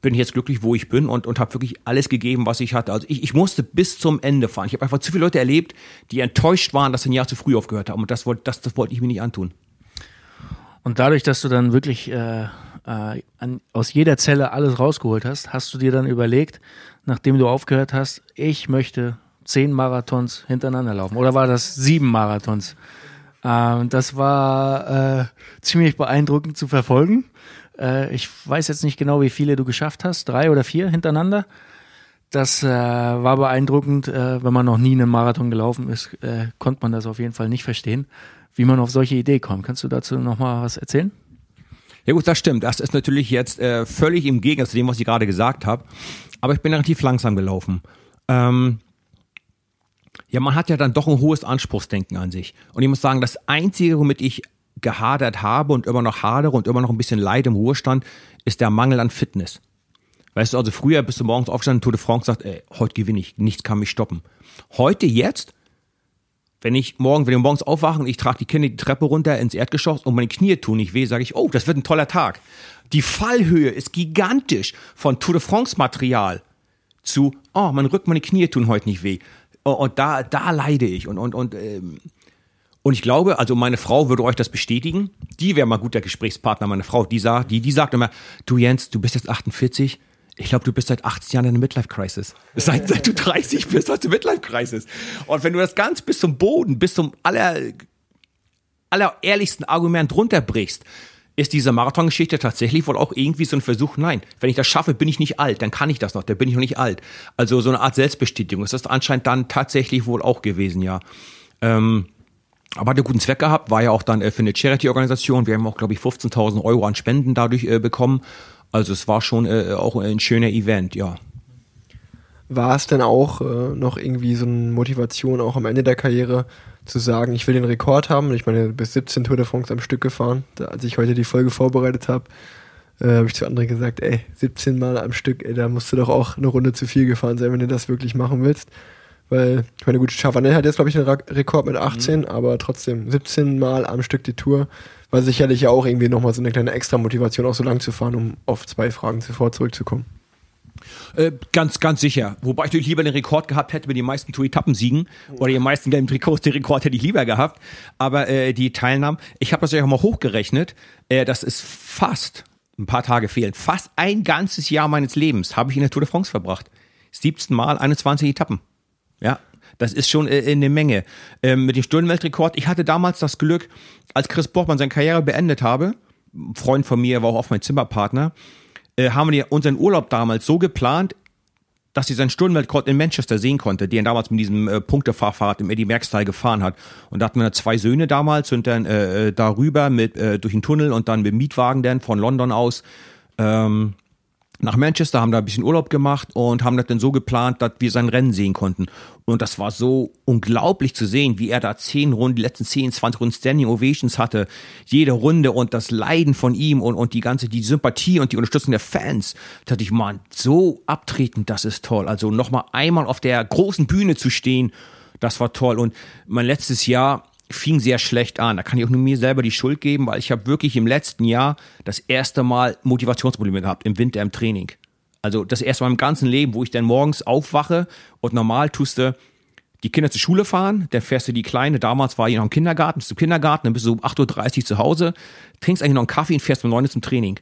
bin jetzt glücklich, wo ich bin und, und habe wirklich alles gegeben, was ich hatte. Also ich, ich musste bis zum Ende fahren. Ich habe einfach zu viele Leute erlebt, die enttäuscht waren, dass sie ein Jahr zu früh aufgehört haben. Und das, wollte das, das wollte ich mir nicht antun. Und dadurch, dass du dann wirklich äh, äh, an, aus jeder Zelle alles rausgeholt hast, hast du dir dann überlegt, nachdem du aufgehört hast, ich möchte zehn Marathons hintereinander laufen. Oder war das sieben Marathons? Äh, das war äh, ziemlich beeindruckend zu verfolgen. Äh, ich weiß jetzt nicht genau, wie viele du geschafft hast, drei oder vier hintereinander. Das äh, war beeindruckend. Äh, wenn man noch nie einen Marathon gelaufen ist, äh, konnte man das auf jeden Fall nicht verstehen, wie man auf solche Idee kommt. Kannst du dazu noch mal was erzählen? Ja gut, das stimmt. Das ist natürlich jetzt äh, völlig im Gegensatz zu dem, was ich gerade gesagt habe. Aber ich bin relativ langsam gelaufen. Ähm, ja, man hat ja dann doch ein hohes Anspruchsdenken an sich. Und ich muss sagen, das Einzige, womit ich gehadert habe und immer noch hadere und immer noch ein bisschen Leid im Ruhestand, ist der Mangel an Fitness. Weißt du, also früher bist du morgens aufgestanden, Tour de France sagt, ey, heute gewinne ich, nichts kann mich stoppen. Heute, jetzt, wenn ich morgen, wenn wir morgens aufwachen und ich trage die Kinder die Treppe runter ins Erdgeschoss und meine Knie tun nicht weh, sage ich, oh, das wird ein toller Tag. Die Fallhöhe ist gigantisch von Tour de France Material zu, oh, mein Rücken, meine Knie tun heute nicht weh. Oh, und da, da leide ich und, und, und, ähm, und ich glaube, also meine Frau würde euch das bestätigen. Die wäre mal guter Gesprächspartner, meine Frau. Die sagt, die, die sagt immer, du Jens, du bist jetzt 48. Ich glaube, du bist seit 18 Jahren in einer Midlife-Crisis. Seit, seit du 30 bist, hast du Midlife-Crisis. Und wenn du das ganz bis zum Boden, bis zum aller, aller ehrlichsten Argument runterbrichst, ist diese Marathongeschichte tatsächlich wohl auch irgendwie so ein Versuch, nein, wenn ich das schaffe, bin ich nicht alt, dann kann ich das noch, dann bin ich noch nicht alt. Also so eine Art Selbstbestätigung ist das anscheinend dann tatsächlich wohl auch gewesen, ja. Ähm, aber hat einen guten Zweck gehabt, war ja auch dann äh, für eine Charity-Organisation. Wir haben auch, glaube ich, 15.000 Euro an Spenden dadurch äh, bekommen. Also es war schon äh, auch ein schöner Event, ja. War es denn auch noch irgendwie so eine Motivation, auch am Ende der Karriere zu sagen, ich will den Rekord haben? Ich meine, bis 17 Tour de France am Stück gefahren. Als ich heute die Folge vorbereitet habe, habe ich zu anderen gesagt, ey, 17 Mal am Stück, ey, da musst du doch auch eine Runde zu viel gefahren sein, wenn du das wirklich machen willst. Weil, ich meine, gut, Chavanel hat jetzt, glaube ich, einen Rekord mit 18, mhm. aber trotzdem 17 Mal am Stück die Tour war sicherlich ja auch irgendwie nochmal so eine kleine Extra-Motivation, auch so lang zu fahren, um auf zwei Fragen zuvor zurückzukommen. Äh, ganz, ganz sicher. Wobei ich natürlich lieber den Rekord gehabt hätte mit den meisten Tour-Etappen-Siegen oder die meisten gelben Trikots. Den Rekord hätte ich lieber gehabt. Aber äh, die Teilnahmen, ich habe das ja auch mal hochgerechnet. Äh, das ist fast, ein paar Tage fehlen, fast ein ganzes Jahr meines Lebens habe ich in der Tour de France verbracht. 17 Mal 21 Etappen. Ja, das ist schon äh, eine Menge. Ähm, mit dem Stundenweltrekord, ich hatte damals das Glück, als Chris Bochmann seine Karriere beendet habe, ein Freund von mir war auch oft mein Zimmerpartner, äh, haben wir unseren Urlaub damals so geplant, dass sie seinen Stundenweltrekord in Manchester sehen konnte, den er damals mit diesem äh, Punktefahrfahrt im Eddie Merckx-Style gefahren hat. Und da hatten wir zwei Söhne damals, sind dann äh, äh, darüber mit äh, durch den Tunnel und dann mit dem Mietwagen dann von London aus ähm, nach Manchester, haben da ein bisschen Urlaub gemacht und haben das dann so geplant, dass wir sein Rennen sehen konnten. Und das war so unglaublich zu sehen, wie er da zehn Runden, die letzten zehn, zwanzig Runden Standing Ovations hatte. Jede Runde und das Leiden von ihm und, und die ganze, die Sympathie und die Unterstützung der Fans. Da dachte ich, man, so abtreten, das ist toll. Also nochmal einmal auf der großen Bühne zu stehen, das war toll. Und mein letztes Jahr, fing sehr schlecht an. Da kann ich auch nur mir selber die Schuld geben, weil ich habe wirklich im letzten Jahr das erste Mal Motivationsprobleme gehabt im Winter im Training. Also das erste Mal im ganzen Leben, wo ich dann morgens aufwache und normal tust du die Kinder zur Schule fahren, dann fährst du die Kleine, damals war ich noch im Kindergarten, bist du im Kindergarten, dann bist du um 8.30 Uhr zu Hause, trinkst eigentlich noch einen Kaffee und fährst um 9 Uhr zum Training.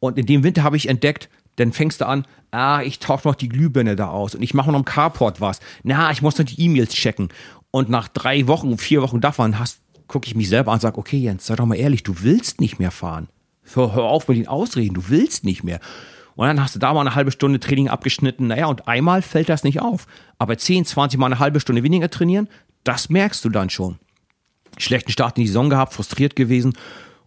Und in dem Winter habe ich entdeckt, dann fängst du an, ah, ich tausche noch die Glühbirne da aus und ich mache noch im Carport was. Na, ich muss noch die E-Mails checken. Und nach drei Wochen, vier Wochen davon hast, gucke ich mich selber an und sage, okay Jens, sei doch mal ehrlich, du willst nicht mehr fahren. Hör, hör auf mit den Ausreden, du willst nicht mehr. Und dann hast du da mal eine halbe Stunde Training abgeschnitten. Naja, und einmal fällt das nicht auf. Aber 10, 20 Mal eine halbe Stunde weniger trainieren, das merkst du dann schon. Schlechten Start in die Saison gehabt, frustriert gewesen.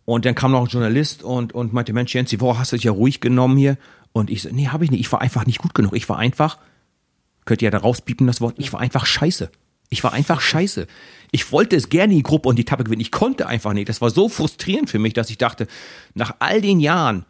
Und dann kam noch ein Journalist und, und meinte, Mensch, Jens, die Woche hast du dich ja ruhig genommen hier. Und ich so, nee, habe ich nicht. Ich war einfach nicht gut genug. Ich war einfach, könnt ihr ja da rauspiepen das Wort, ich war einfach scheiße. Ich war einfach scheiße. Ich wollte es gerne die Gruppe und die Etappe gewinnen. Ich konnte einfach nicht. Das war so frustrierend für mich, dass ich dachte, nach all den Jahren,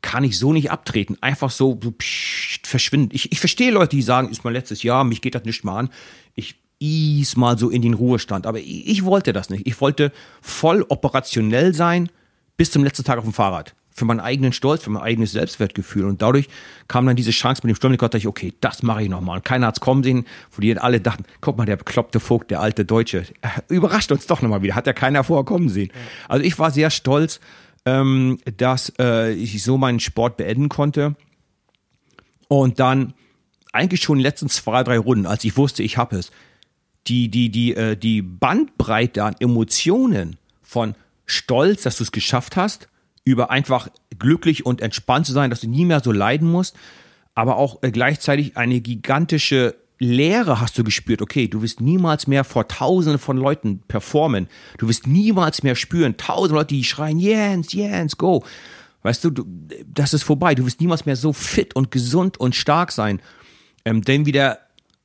kann ich so nicht abtreten. Einfach so, so pssst, verschwinden. Ich, ich verstehe Leute, die sagen, ist mein letztes Jahr, mich geht das nicht mal an. Ich is mal so in den Ruhestand. Aber ich, ich wollte das nicht. Ich wollte voll operationell sein bis zum letzten Tag auf dem Fahrrad. Für meinen eigenen Stolz, für mein eigenes Selbstwertgefühl. Und dadurch kam dann diese Chance mit dem Sturm. Ich dachte ich, okay, das mache ich nochmal. Und keiner hat's kommen sehen, wo die alle dachten, guck mal, der bekloppte Vogt, der alte Deutsche, *laughs* überrascht uns doch nochmal wieder. Hat ja keiner vorher kommen sehen. Also ich war sehr stolz ähm, dass äh, ich so meinen Sport beenden konnte. Und dann eigentlich schon in den letzten zwei, drei Runden, als ich wusste, ich habe es, die, die, die, äh, die Bandbreite an Emotionen von Stolz, dass du es geschafft hast, über einfach glücklich und entspannt zu sein, dass du nie mehr so leiden musst, aber auch äh, gleichzeitig eine gigantische Leere hast du gespürt, okay, du wirst niemals mehr vor tausenden von Leuten performen. Du wirst niemals mehr spüren, tausend Leute, die schreien, Jens, Jens, go. Weißt du, du, das ist vorbei. Du wirst niemals mehr so fit und gesund und stark sein. Ähm, denn wieder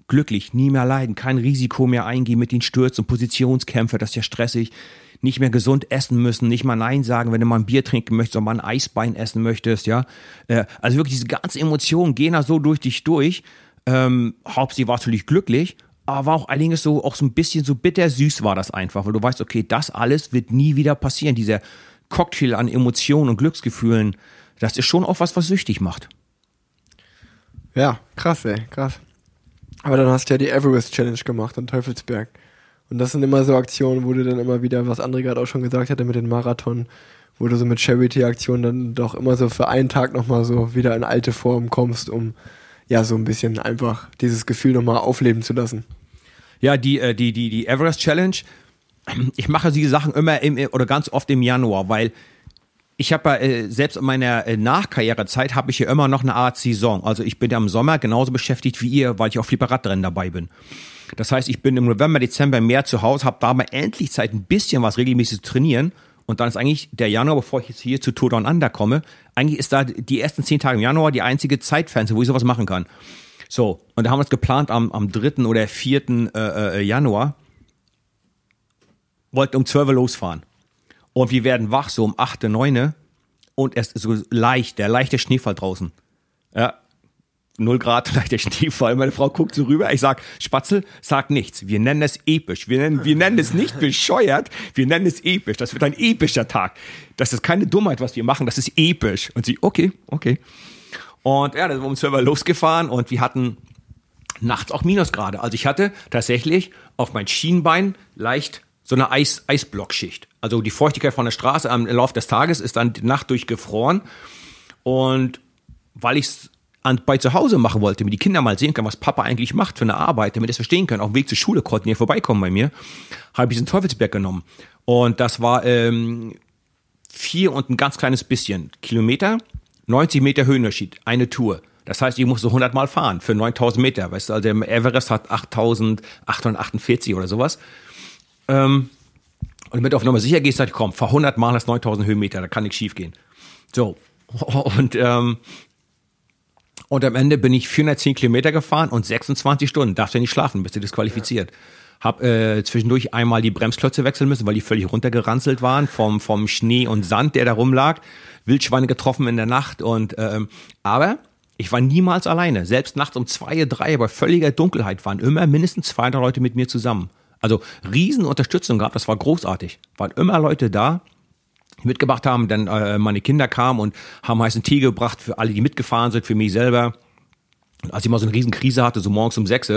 glücklich, nie mehr leiden, kein Risiko mehr eingehen mit den Stürzen und Positionskämpfe, das ist ja stressig. Nicht mehr gesund essen müssen, nicht mal Nein sagen, wenn du mal ein Bier trinken möchtest oder mal ein Eisbein essen möchtest, ja. Äh, also wirklich diese ganzen Emotionen gehen da so durch dich durch ähm, hauptsächlich war natürlich glücklich, aber auch einiges so, auch so ein bisschen so bittersüß war das einfach, weil du weißt, okay, das alles wird nie wieder passieren. Dieser Cocktail an Emotionen und Glücksgefühlen, das ist schon auch was, was süchtig macht. Ja, krass, ey, krass. Aber dann hast du ja die Everest Challenge gemacht an Teufelsberg. Und das sind immer so Aktionen, wo du dann immer wieder, was André gerade auch schon gesagt hatte mit den Marathon, wo du so mit Charity-Aktionen dann doch immer so für einen Tag nochmal so wieder in alte Form kommst, um ja, so ein bisschen einfach dieses Gefühl nochmal aufleben zu lassen. Ja, die, äh, die, die, die Everest Challenge, *clears throat* ich mache diese Sachen immer im, oder ganz oft im Januar, weil ich habe äh, selbst in meiner äh, Nachkarrierezeit habe ich ja immer noch eine Art Saison. Also ich bin ja im Sommer genauso beschäftigt wie ihr, weil ich auch viel bei Radrennen dabei bin. Das heißt, ich bin im November, Dezember mehr zu Hause, habe da mal endlich Zeit, ein bisschen was regelmäßig zu trainieren und dann ist eigentlich der Januar, bevor ich jetzt hier zu Tour Down Under komme, eigentlich ist da die ersten zehn Tage im Januar die einzige Zeitfenster, wo ich sowas machen kann. So, und da haben wir es geplant am, am 3. oder 4. Äh, äh, Januar. Wollten um 12 Uhr losfahren. Und wir werden wach, so um 8., 9. Und es ist so leicht, der leichte Schneefall draußen. Ja, null Grad, *laughs* vielleicht der Schneefall. Meine Frau guckt so rüber. Ich sag, Spatzel, sag nichts. Wir nennen es episch. Wir nennen, wir nennen es nicht bescheuert. Wir nennen es episch. Das wird ein epischer Tag. Das ist keine Dummheit, was wir machen. Das ist episch. Und sie, okay, okay. Und ja, dann sind wir um 12 Uhr losgefahren und wir hatten nachts auch Minusgrade. Also ich hatte tatsächlich auf mein Schienbein leicht so eine Eis, Eisblockschicht. Also die Feuchtigkeit von der Straße am Lauf des Tages ist dann die Nacht durchgefroren. Und weil ich an, bei zu Hause machen wollte, damit die Kinder mal sehen können, was Papa eigentlich macht für eine Arbeit, damit es verstehen können, auf dem Weg zur Schule konnten hier vorbeikommen bei mir, habe ich diesen Teufelsberg genommen. Und das war ähm, vier und ein ganz kleines bisschen Kilometer, 90 Meter Höhenunterschied, eine Tour. Das heißt, ich musste 100 Mal fahren für 9000 Meter. Weißt du, also der Everest hat 8848 oder sowas. Ähm, und damit du auf Nummer sicher gehst, sag ich, komm, fahr 100 Mal das 9000 Höhenmeter, da kann nichts schief gehen. So. *laughs* Und ähm, und am Ende bin ich 410 Kilometer gefahren und 26 Stunden. Darfst ja nicht schlafen, bist du disqualifiziert. Hab äh, zwischendurch einmal die Bremsklötze wechseln müssen, weil die völlig runtergeranzelt waren vom, vom Schnee und Sand, der da rumlag. Wildschweine getroffen in der Nacht und ähm, aber ich war niemals alleine. Selbst nachts um zwei, drei, bei völliger Dunkelheit waren immer mindestens zwei, drei Leute mit mir zusammen. Also Riesenunterstützung gehabt, das war großartig. Waren immer Leute da, mitgemacht haben, dann äh, meine Kinder kamen und haben heißen Tee gebracht für alle, die mitgefahren sind, für mich selber. Als ich mal so eine Riesenkrise hatte, so morgens um sechs,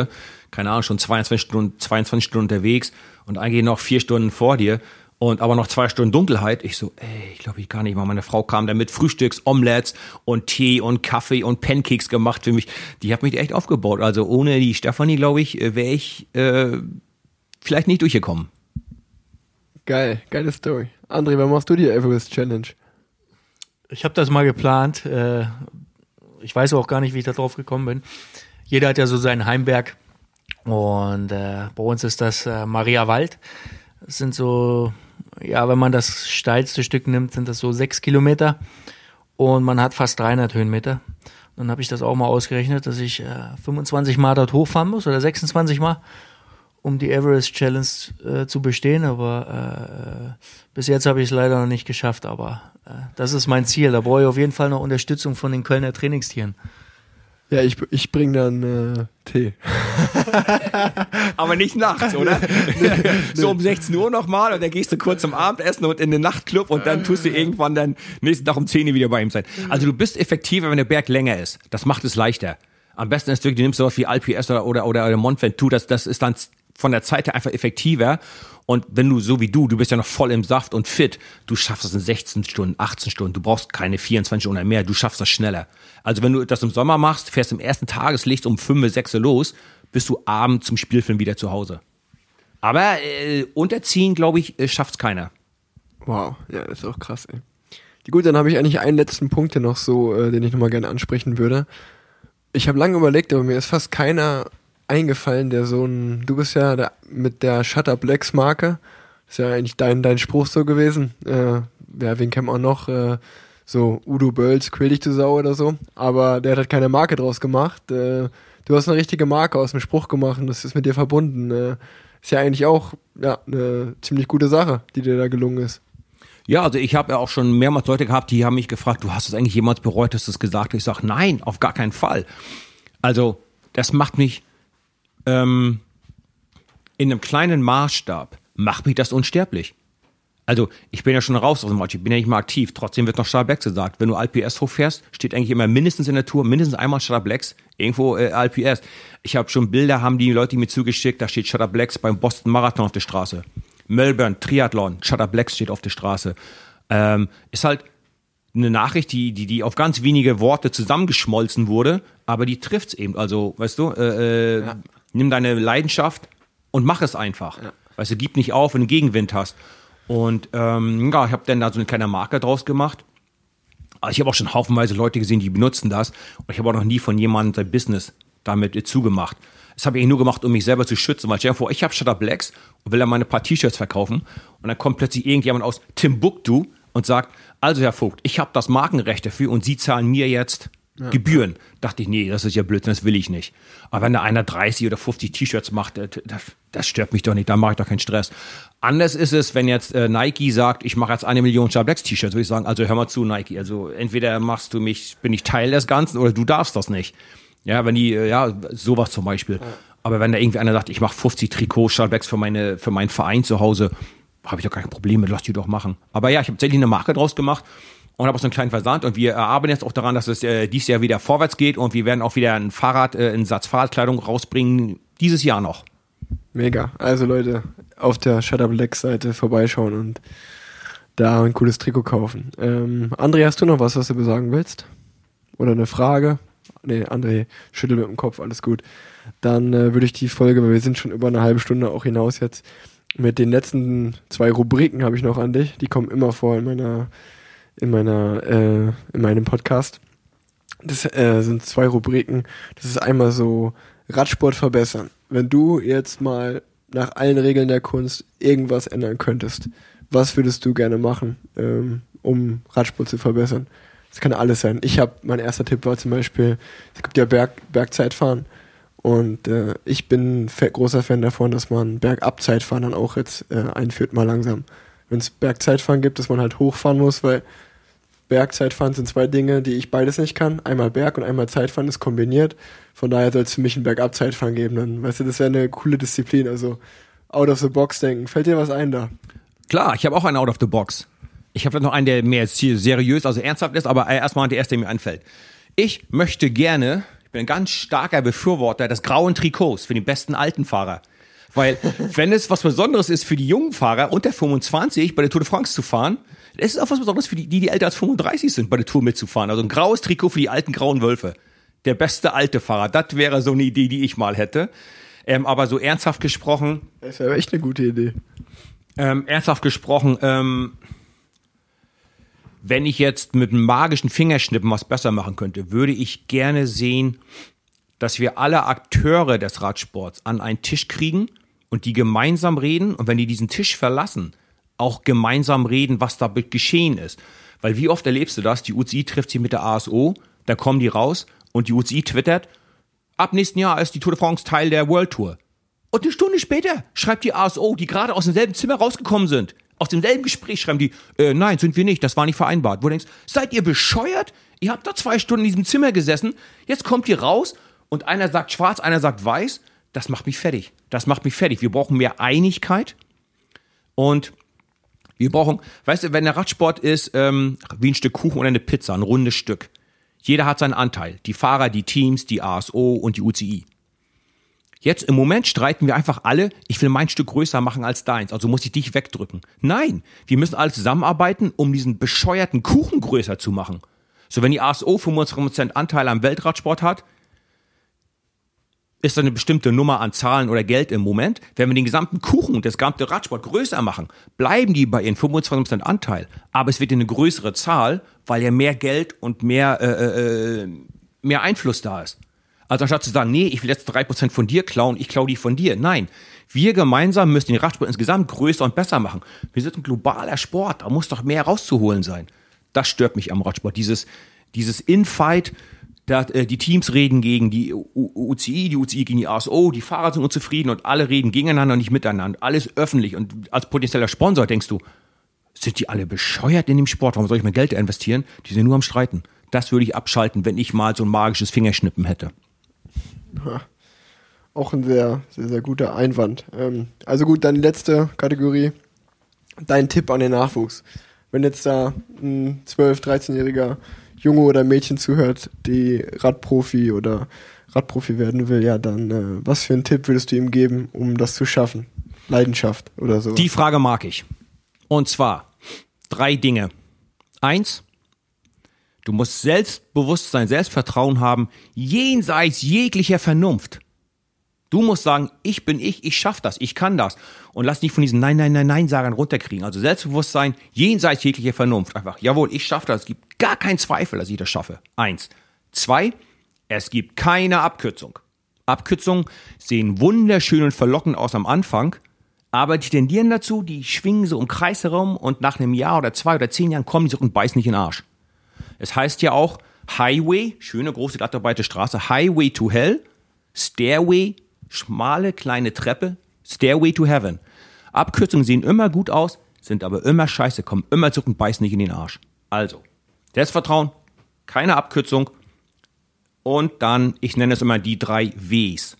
keine Ahnung, schon 22 Stunden, 22 Stunden unterwegs und eigentlich noch vier Stunden vor dir und aber noch zwei Stunden Dunkelheit. Ich so, ey, ich glaube, ich gar nicht mal. Meine Frau kam dann mit Frühstücks, Omelettes und Tee und Kaffee und Pancakes gemacht für mich. Die hat mich echt aufgebaut. Also ohne die Stefanie, glaube ich, äh, wäre ich äh, vielleicht nicht durchgekommen. Geil, geile Story. André, wann machst du die Everest Challenge? Ich habe das mal geplant. Äh, ich weiß auch gar nicht, wie ich da drauf gekommen bin. Jeder hat ja so seinen Heimberg. Und äh, bei uns ist das äh, Maria Wald. Das sind so ja, wenn man das steilste Stück nimmt, sind das so sechs Kilometer und man hat fast 300 Höhenmeter. Dann habe ich das auch mal ausgerechnet, dass ich äh, 25 Mal dort hochfahren muss oder 26 Mal, um die Everest Challenge äh, zu bestehen. Aber äh, bis jetzt habe ich es leider noch nicht geschafft. Aber äh, das ist mein Ziel. Da brauche ich auf jeden Fall noch Unterstützung von den Kölner Trainingstieren. Ja, ich, ich bring dann äh, Tee. *laughs* Aber nicht nachts, oder? so um 16 Uhr nochmal und dann gehst du kurz zum Abendessen und in den Nachtclub und dann tust du irgendwann dann nächsten Tag um 10 Uhr wieder bei ihm sein. Also du bist effektiver, wenn der Berg länger ist. Das macht es leichter. Am besten ist wirklich, du nimmst sowas wie Alps oder, oder, oder Mont Ventoux, das, das ist dann von der Zeit her einfach effektiver und wenn du so wie du, du bist ja noch voll im Saft und fit, du schaffst das in 16 Stunden, 18 Stunden, du brauchst keine 24 Stunden mehr, du schaffst das schneller. Also wenn du das im Sommer machst, fährst im ersten Tageslicht um 5, 6 los, bist du abends zum Spielfilm wieder zu Hause. Aber äh, unterziehen, glaube ich, äh, schafft's keiner. Wow, ja, ist auch krass, ey. Gut, dann habe ich eigentlich einen letzten Punkt hier noch so, äh, den ich nochmal gerne ansprechen würde. Ich habe lange überlegt, aber mir ist fast keiner eingefallen, der so ein, du bist ja der, mit der Shutter Blacks Marke, ist ja eigentlich dein, dein Spruch so gewesen, äh, ja, wen kennt man noch, äh, so Udo Bölls, quäl dich du Sau oder so, aber der hat halt keine Marke draus gemacht, äh, du hast eine richtige Marke aus dem Spruch gemacht und das ist mit dir verbunden, äh, ist ja eigentlich auch, ja, eine ziemlich gute Sache, die dir da gelungen ist. Ja, also ich habe ja auch schon mehrmals Leute gehabt, die haben mich gefragt, du hast es eigentlich jemals bereut, dass du es gesagt hast? Ich sage, nein, auf gar keinen Fall. Also, das macht mich ähm, in einem kleinen Maßstab macht mich das unsterblich. Also, ich bin ja schon raus aus dem Match, ich bin ja nicht mal aktiv. Trotzdem wird noch Star Blacks gesagt. Wenn du LPS hochfährst, steht eigentlich immer mindestens in der Tour, mindestens einmal Star Blacks, irgendwo äh, LPS. Ich habe schon Bilder, haben die Leute mir zugeschickt, da steht Shutter Blacks beim Boston Marathon auf der Straße. Melbourne, Triathlon, Shutter Blacks steht auf der Straße. Ähm, ist halt eine Nachricht, die, die, die auf ganz wenige Worte zusammengeschmolzen wurde, aber die trifft's eben. Also, weißt du, äh, äh ja nimm deine Leidenschaft und mach es einfach. Ja. Weißt du, gib nicht auf, wenn du Gegenwind hast. Und ähm, ja, ich habe dann da so eine kleine Marke draus gemacht. Aber ich habe auch schon haufenweise Leute gesehen, die benutzen das. Und ich habe auch noch nie von jemandem sein Business damit zugemacht. Das habe ich nur gemacht, um mich selber zu schützen, weil ich vor, ich habe Shutter Blacks und will dann meine paar T-Shirts verkaufen. Und dann kommt plötzlich irgendjemand aus Timbuktu und sagt, also Herr Vogt, ich habe das Markenrecht dafür und Sie zahlen mir jetzt ja. Gebühren. Dachte ich, nee, das ist ja Blödsinn, das will ich nicht. Aber wenn da einer 30 oder 50 T-Shirts macht, das, das, stört mich doch nicht, da mache ich doch keinen Stress. Anders ist es, wenn jetzt äh, Nike sagt, ich mache jetzt eine Million Blacks T-Shirts, würde ich sagen, also hör mal zu, Nike. Also entweder machst du mich, bin ich Teil des Ganzen oder du darfst das nicht. Ja, wenn die, äh, ja, sowas zum Beispiel. Ja. Aber wenn da irgendwie einer sagt, ich mache 50 Trikots Blacks für, meine, für meinen Verein zu Hause, habe ich doch kein Problem mit, lass die doch machen. Aber ja, ich habe tatsächlich eine Marke draus gemacht und habe auch so einen kleinen Versand und wir arbeiten jetzt auch daran, dass es äh, dieses Jahr wieder vorwärts geht und wir werden auch wieder ein Fahrrad, äh, einen Satz Fahrradkleidung rausbringen, dieses Jahr noch. Mega. Also Leute, auf der Shutter Black Seite vorbeischauen und da ein cooles Trikot kaufen. Ähm, André, hast du noch was, was du besagen willst? Oder eine Frage? Nee, André, schüttel mit dem Kopf, alles gut. Dann äh, würde ich die Folge, weil wir sind schon über eine halbe Stunde auch hinaus jetzt, mit den letzten zwei Rubriken habe ich noch an dich. Die kommen immer vor in meiner in meiner, äh, in meinem Podcast. Das äh, sind zwei Rubriken. Das ist einmal so Radsport verbessern. Wenn du jetzt mal nach allen Regeln der Kunst irgendwas ändern könntest, was würdest du gerne machen, ähm, um Radsport zu verbessern? Das kann alles sein. Ich habe, mein erster Tipp war zum Beispiel, es gibt ja Berg, Bergzeitfahren. Und äh, ich bin großer Fan davon, dass man Bergabzeitfahren dann auch jetzt äh, einführt, mal langsam. Wenn es Bergzeitfahren gibt, dass man halt hochfahren muss, weil Bergzeitfahren sind zwei Dinge, die ich beides nicht kann. Einmal Berg und einmal Zeitfahren ist kombiniert. Von daher soll es für mich ein Bergabzeitfahren geben. Dann, weißt du, das wäre eine coole Disziplin. Also out of the box denken. Fällt dir was ein da? Klar, ich habe auch einen out of the box. Ich habe noch einen, der mehr seriös, also ernsthaft ist, aber erstmal der erste, der mir einfällt. Ich möchte gerne, ich bin ein ganz starker Befürworter des grauen Trikots für den besten alten Fahrer. Weil, wenn es was Besonderes ist für die jungen Fahrer unter 25 bei der Tour de France zu fahren, es ist auch was Besonderes für die, die, die älter als 35 sind, bei der Tour mitzufahren. Also ein graues Trikot für die alten grauen Wölfe. Der beste alte Fahrer. Das wäre so eine Idee, die ich mal hätte. Ähm, aber so ernsthaft gesprochen. Das wäre echt eine gute Idee. Ähm, ernsthaft gesprochen, ähm, wenn ich jetzt mit einem magischen Fingerschnippen was besser machen könnte, würde ich gerne sehen, dass wir alle Akteure des Radsports an einen Tisch kriegen und die gemeinsam reden und wenn die diesen Tisch verlassen, auch gemeinsam reden, was da geschehen ist. Weil wie oft erlebst du das? Die UCI trifft sich mit der ASO, da kommen die raus und die UCI twittert, ab nächsten Jahr ist die Tour de France Teil der World Tour. Und eine Stunde später schreibt die ASO, die gerade aus demselben Zimmer rausgekommen sind, aus demselben Gespräch schreiben die, äh, nein, sind wir nicht, das war nicht vereinbart. Wo du denkst, seid ihr bescheuert? Ihr habt da zwei Stunden in diesem Zimmer gesessen, jetzt kommt ihr raus und einer sagt schwarz, einer sagt weiß. Das macht mich fertig. Das macht mich fertig. Wir brauchen mehr Einigkeit und wir brauchen, weißt du, wenn der Radsport ist, ähm, wie ein Stück Kuchen oder eine Pizza, ein rundes Stück. Jeder hat seinen Anteil. Die Fahrer, die Teams, die ASO und die UCI. Jetzt im Moment streiten wir einfach alle, ich will mein Stück größer machen als deins, also muss ich dich wegdrücken. Nein, wir müssen alle zusammenarbeiten, um diesen bescheuerten Kuchen größer zu machen. So, wenn die ASO 25% Anteil am Weltradsport hat, ist eine bestimmte Nummer an Zahlen oder Geld im Moment. Wenn wir den gesamten Kuchen, das gesamte Radsport größer machen, bleiben die bei ihren 25% Anteil. Aber es wird eine größere Zahl, weil ja mehr Geld und mehr, äh, äh, mehr Einfluss da ist. Also anstatt zu sagen, nee, ich will jetzt 3% von dir klauen, ich klaue die von dir. Nein, wir gemeinsam müssen den Radsport insgesamt größer und besser machen. Wir sind ein globaler Sport, da muss doch mehr rauszuholen sein. Das stört mich am Radsport. Dieses, dieses Infight, da, äh, die Teams reden gegen die UCI, die UCI gegen die ASO, die Fahrer sind unzufrieden und alle reden gegeneinander und nicht miteinander. Alles öffentlich. Und als potenzieller Sponsor denkst du, sind die alle bescheuert in dem Sport? Warum soll ich mein Geld investieren? Die sind nur am Streiten. Das würde ich abschalten, wenn ich mal so ein magisches Fingerschnippen hätte. Ja, auch ein sehr, sehr, sehr guter Einwand. Ähm, also gut, dann letzte Kategorie. Dein Tipp an den Nachwuchs. Wenn jetzt da ein 12-, 13-jähriger Junge oder Mädchen zuhört, die Radprofi oder Radprofi werden will, ja, dann äh, was für einen Tipp würdest du ihm geben, um das zu schaffen? Leidenschaft oder so? Die Frage mag ich. Und zwar drei Dinge. Eins, du musst Selbstbewusstsein, Selbstvertrauen haben, jenseits jeglicher Vernunft. Du musst sagen, ich bin ich, ich schaff das, ich kann das. Und lass nicht von diesen Nein, Nein, Nein, Nein-Sagern runterkriegen. Also Selbstbewusstsein jenseits jeglicher Vernunft. Einfach, jawohl, ich schaffe das. Es gibt gar keinen Zweifel, dass ich das schaffe. Eins. Zwei, es gibt keine Abkürzung. Abkürzungen sehen wunderschön und verlockend aus am Anfang, aber die tendieren dazu, die schwingen so im Kreis herum und nach einem Jahr oder zwei oder zehn Jahren kommen so und beißen nicht in den Arsch. Es heißt ja auch Highway, schöne große glatte Straße, Highway to Hell, Stairway schmale kleine Treppe, Stairway to Heaven. Abkürzungen sehen immer gut aus, sind aber immer scheiße, kommen immer zurück und beißen nicht in den Arsch. Also, Selbstvertrauen, keine Abkürzung und dann, ich nenne es immer die drei Ws.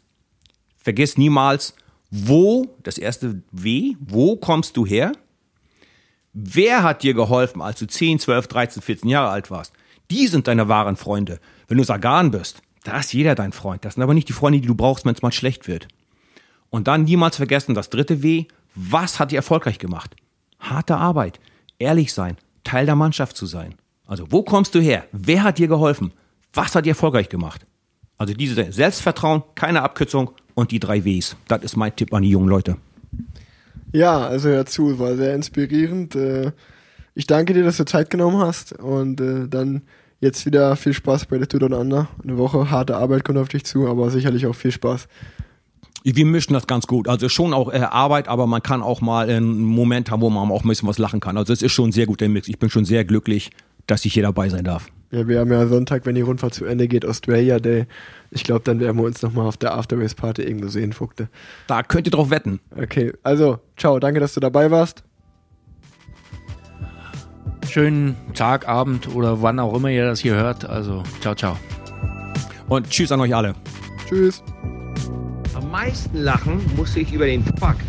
Vergiss niemals, wo, das erste W, wo kommst du her? Wer hat dir geholfen, als du 10, 12, 13, 14 Jahre alt warst? Die sind deine wahren Freunde. Wenn du Sagan bist, da ist jeder dein Freund. Das sind aber nicht die Freunde, die du brauchst, wenn es mal schlecht wird. Und dann niemals vergessen, das dritte W, was hat dich erfolgreich gemacht? Harte Arbeit, ehrlich sein, Teil der Mannschaft zu sein. Also wo kommst du her? Wer hat dir geholfen? Was hat dir erfolgreich gemacht? Also diese Selbstvertrauen, keine Abkürzung und die drei Ws. Das ist mein Tipp an die jungen Leute. Ja, also hör zu, war sehr inspirierend. Äh, ich danke dir, dass du Zeit genommen hast und äh, dann Jetzt wieder viel Spaß bei der Tour Down Under. Eine Woche harte Arbeit kommt auf dich zu, aber sicherlich auch viel Spaß. Wir mischen das ganz gut. Also schon auch äh, Arbeit, aber man kann auch mal einen Moment haben, wo man auch ein bisschen was lachen kann. Also es ist schon sehr guter Mix. Ich bin schon sehr glücklich, dass ich hier dabei sein darf. Ja, wir haben ja Sonntag, wenn die Rundfahrt zu Ende geht, Australia Day. Ich glaube, dann werden wir uns nochmal auf der Afterrace Party irgendwo sehen, Vogte. Da könnt ihr drauf wetten. Okay, also, ciao, danke, dass du dabei warst schönen Tag, Abend oder wann auch immer ihr das hier hört. Also, ciao, ciao. Und tschüss an euch alle. Tschüss. Am meisten lachen musste ich über den Fakt,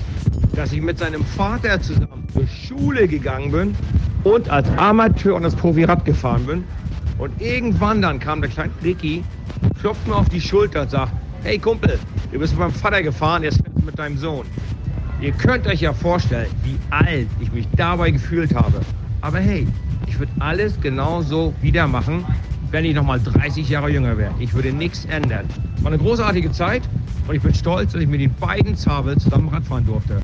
dass ich mit seinem Vater zusammen zur Schule gegangen bin und als Amateur und als Profi-Rad gefahren bin. Und irgendwann dann kam der kleine Ricky, klopft mir auf die Schulter und sagt, hey Kumpel, du bist mit meinem Vater gefahren, jetzt fährst du mit deinem Sohn. Ihr könnt euch ja vorstellen, wie alt ich mich dabei gefühlt habe. Aber hey, ich würde alles genauso wieder machen, wenn ich nochmal 30 Jahre jünger wäre. Ich würde nichts ändern. War eine großartige Zeit und ich bin stolz, dass ich mit den beiden Zabel zusammen Radfahren durfte.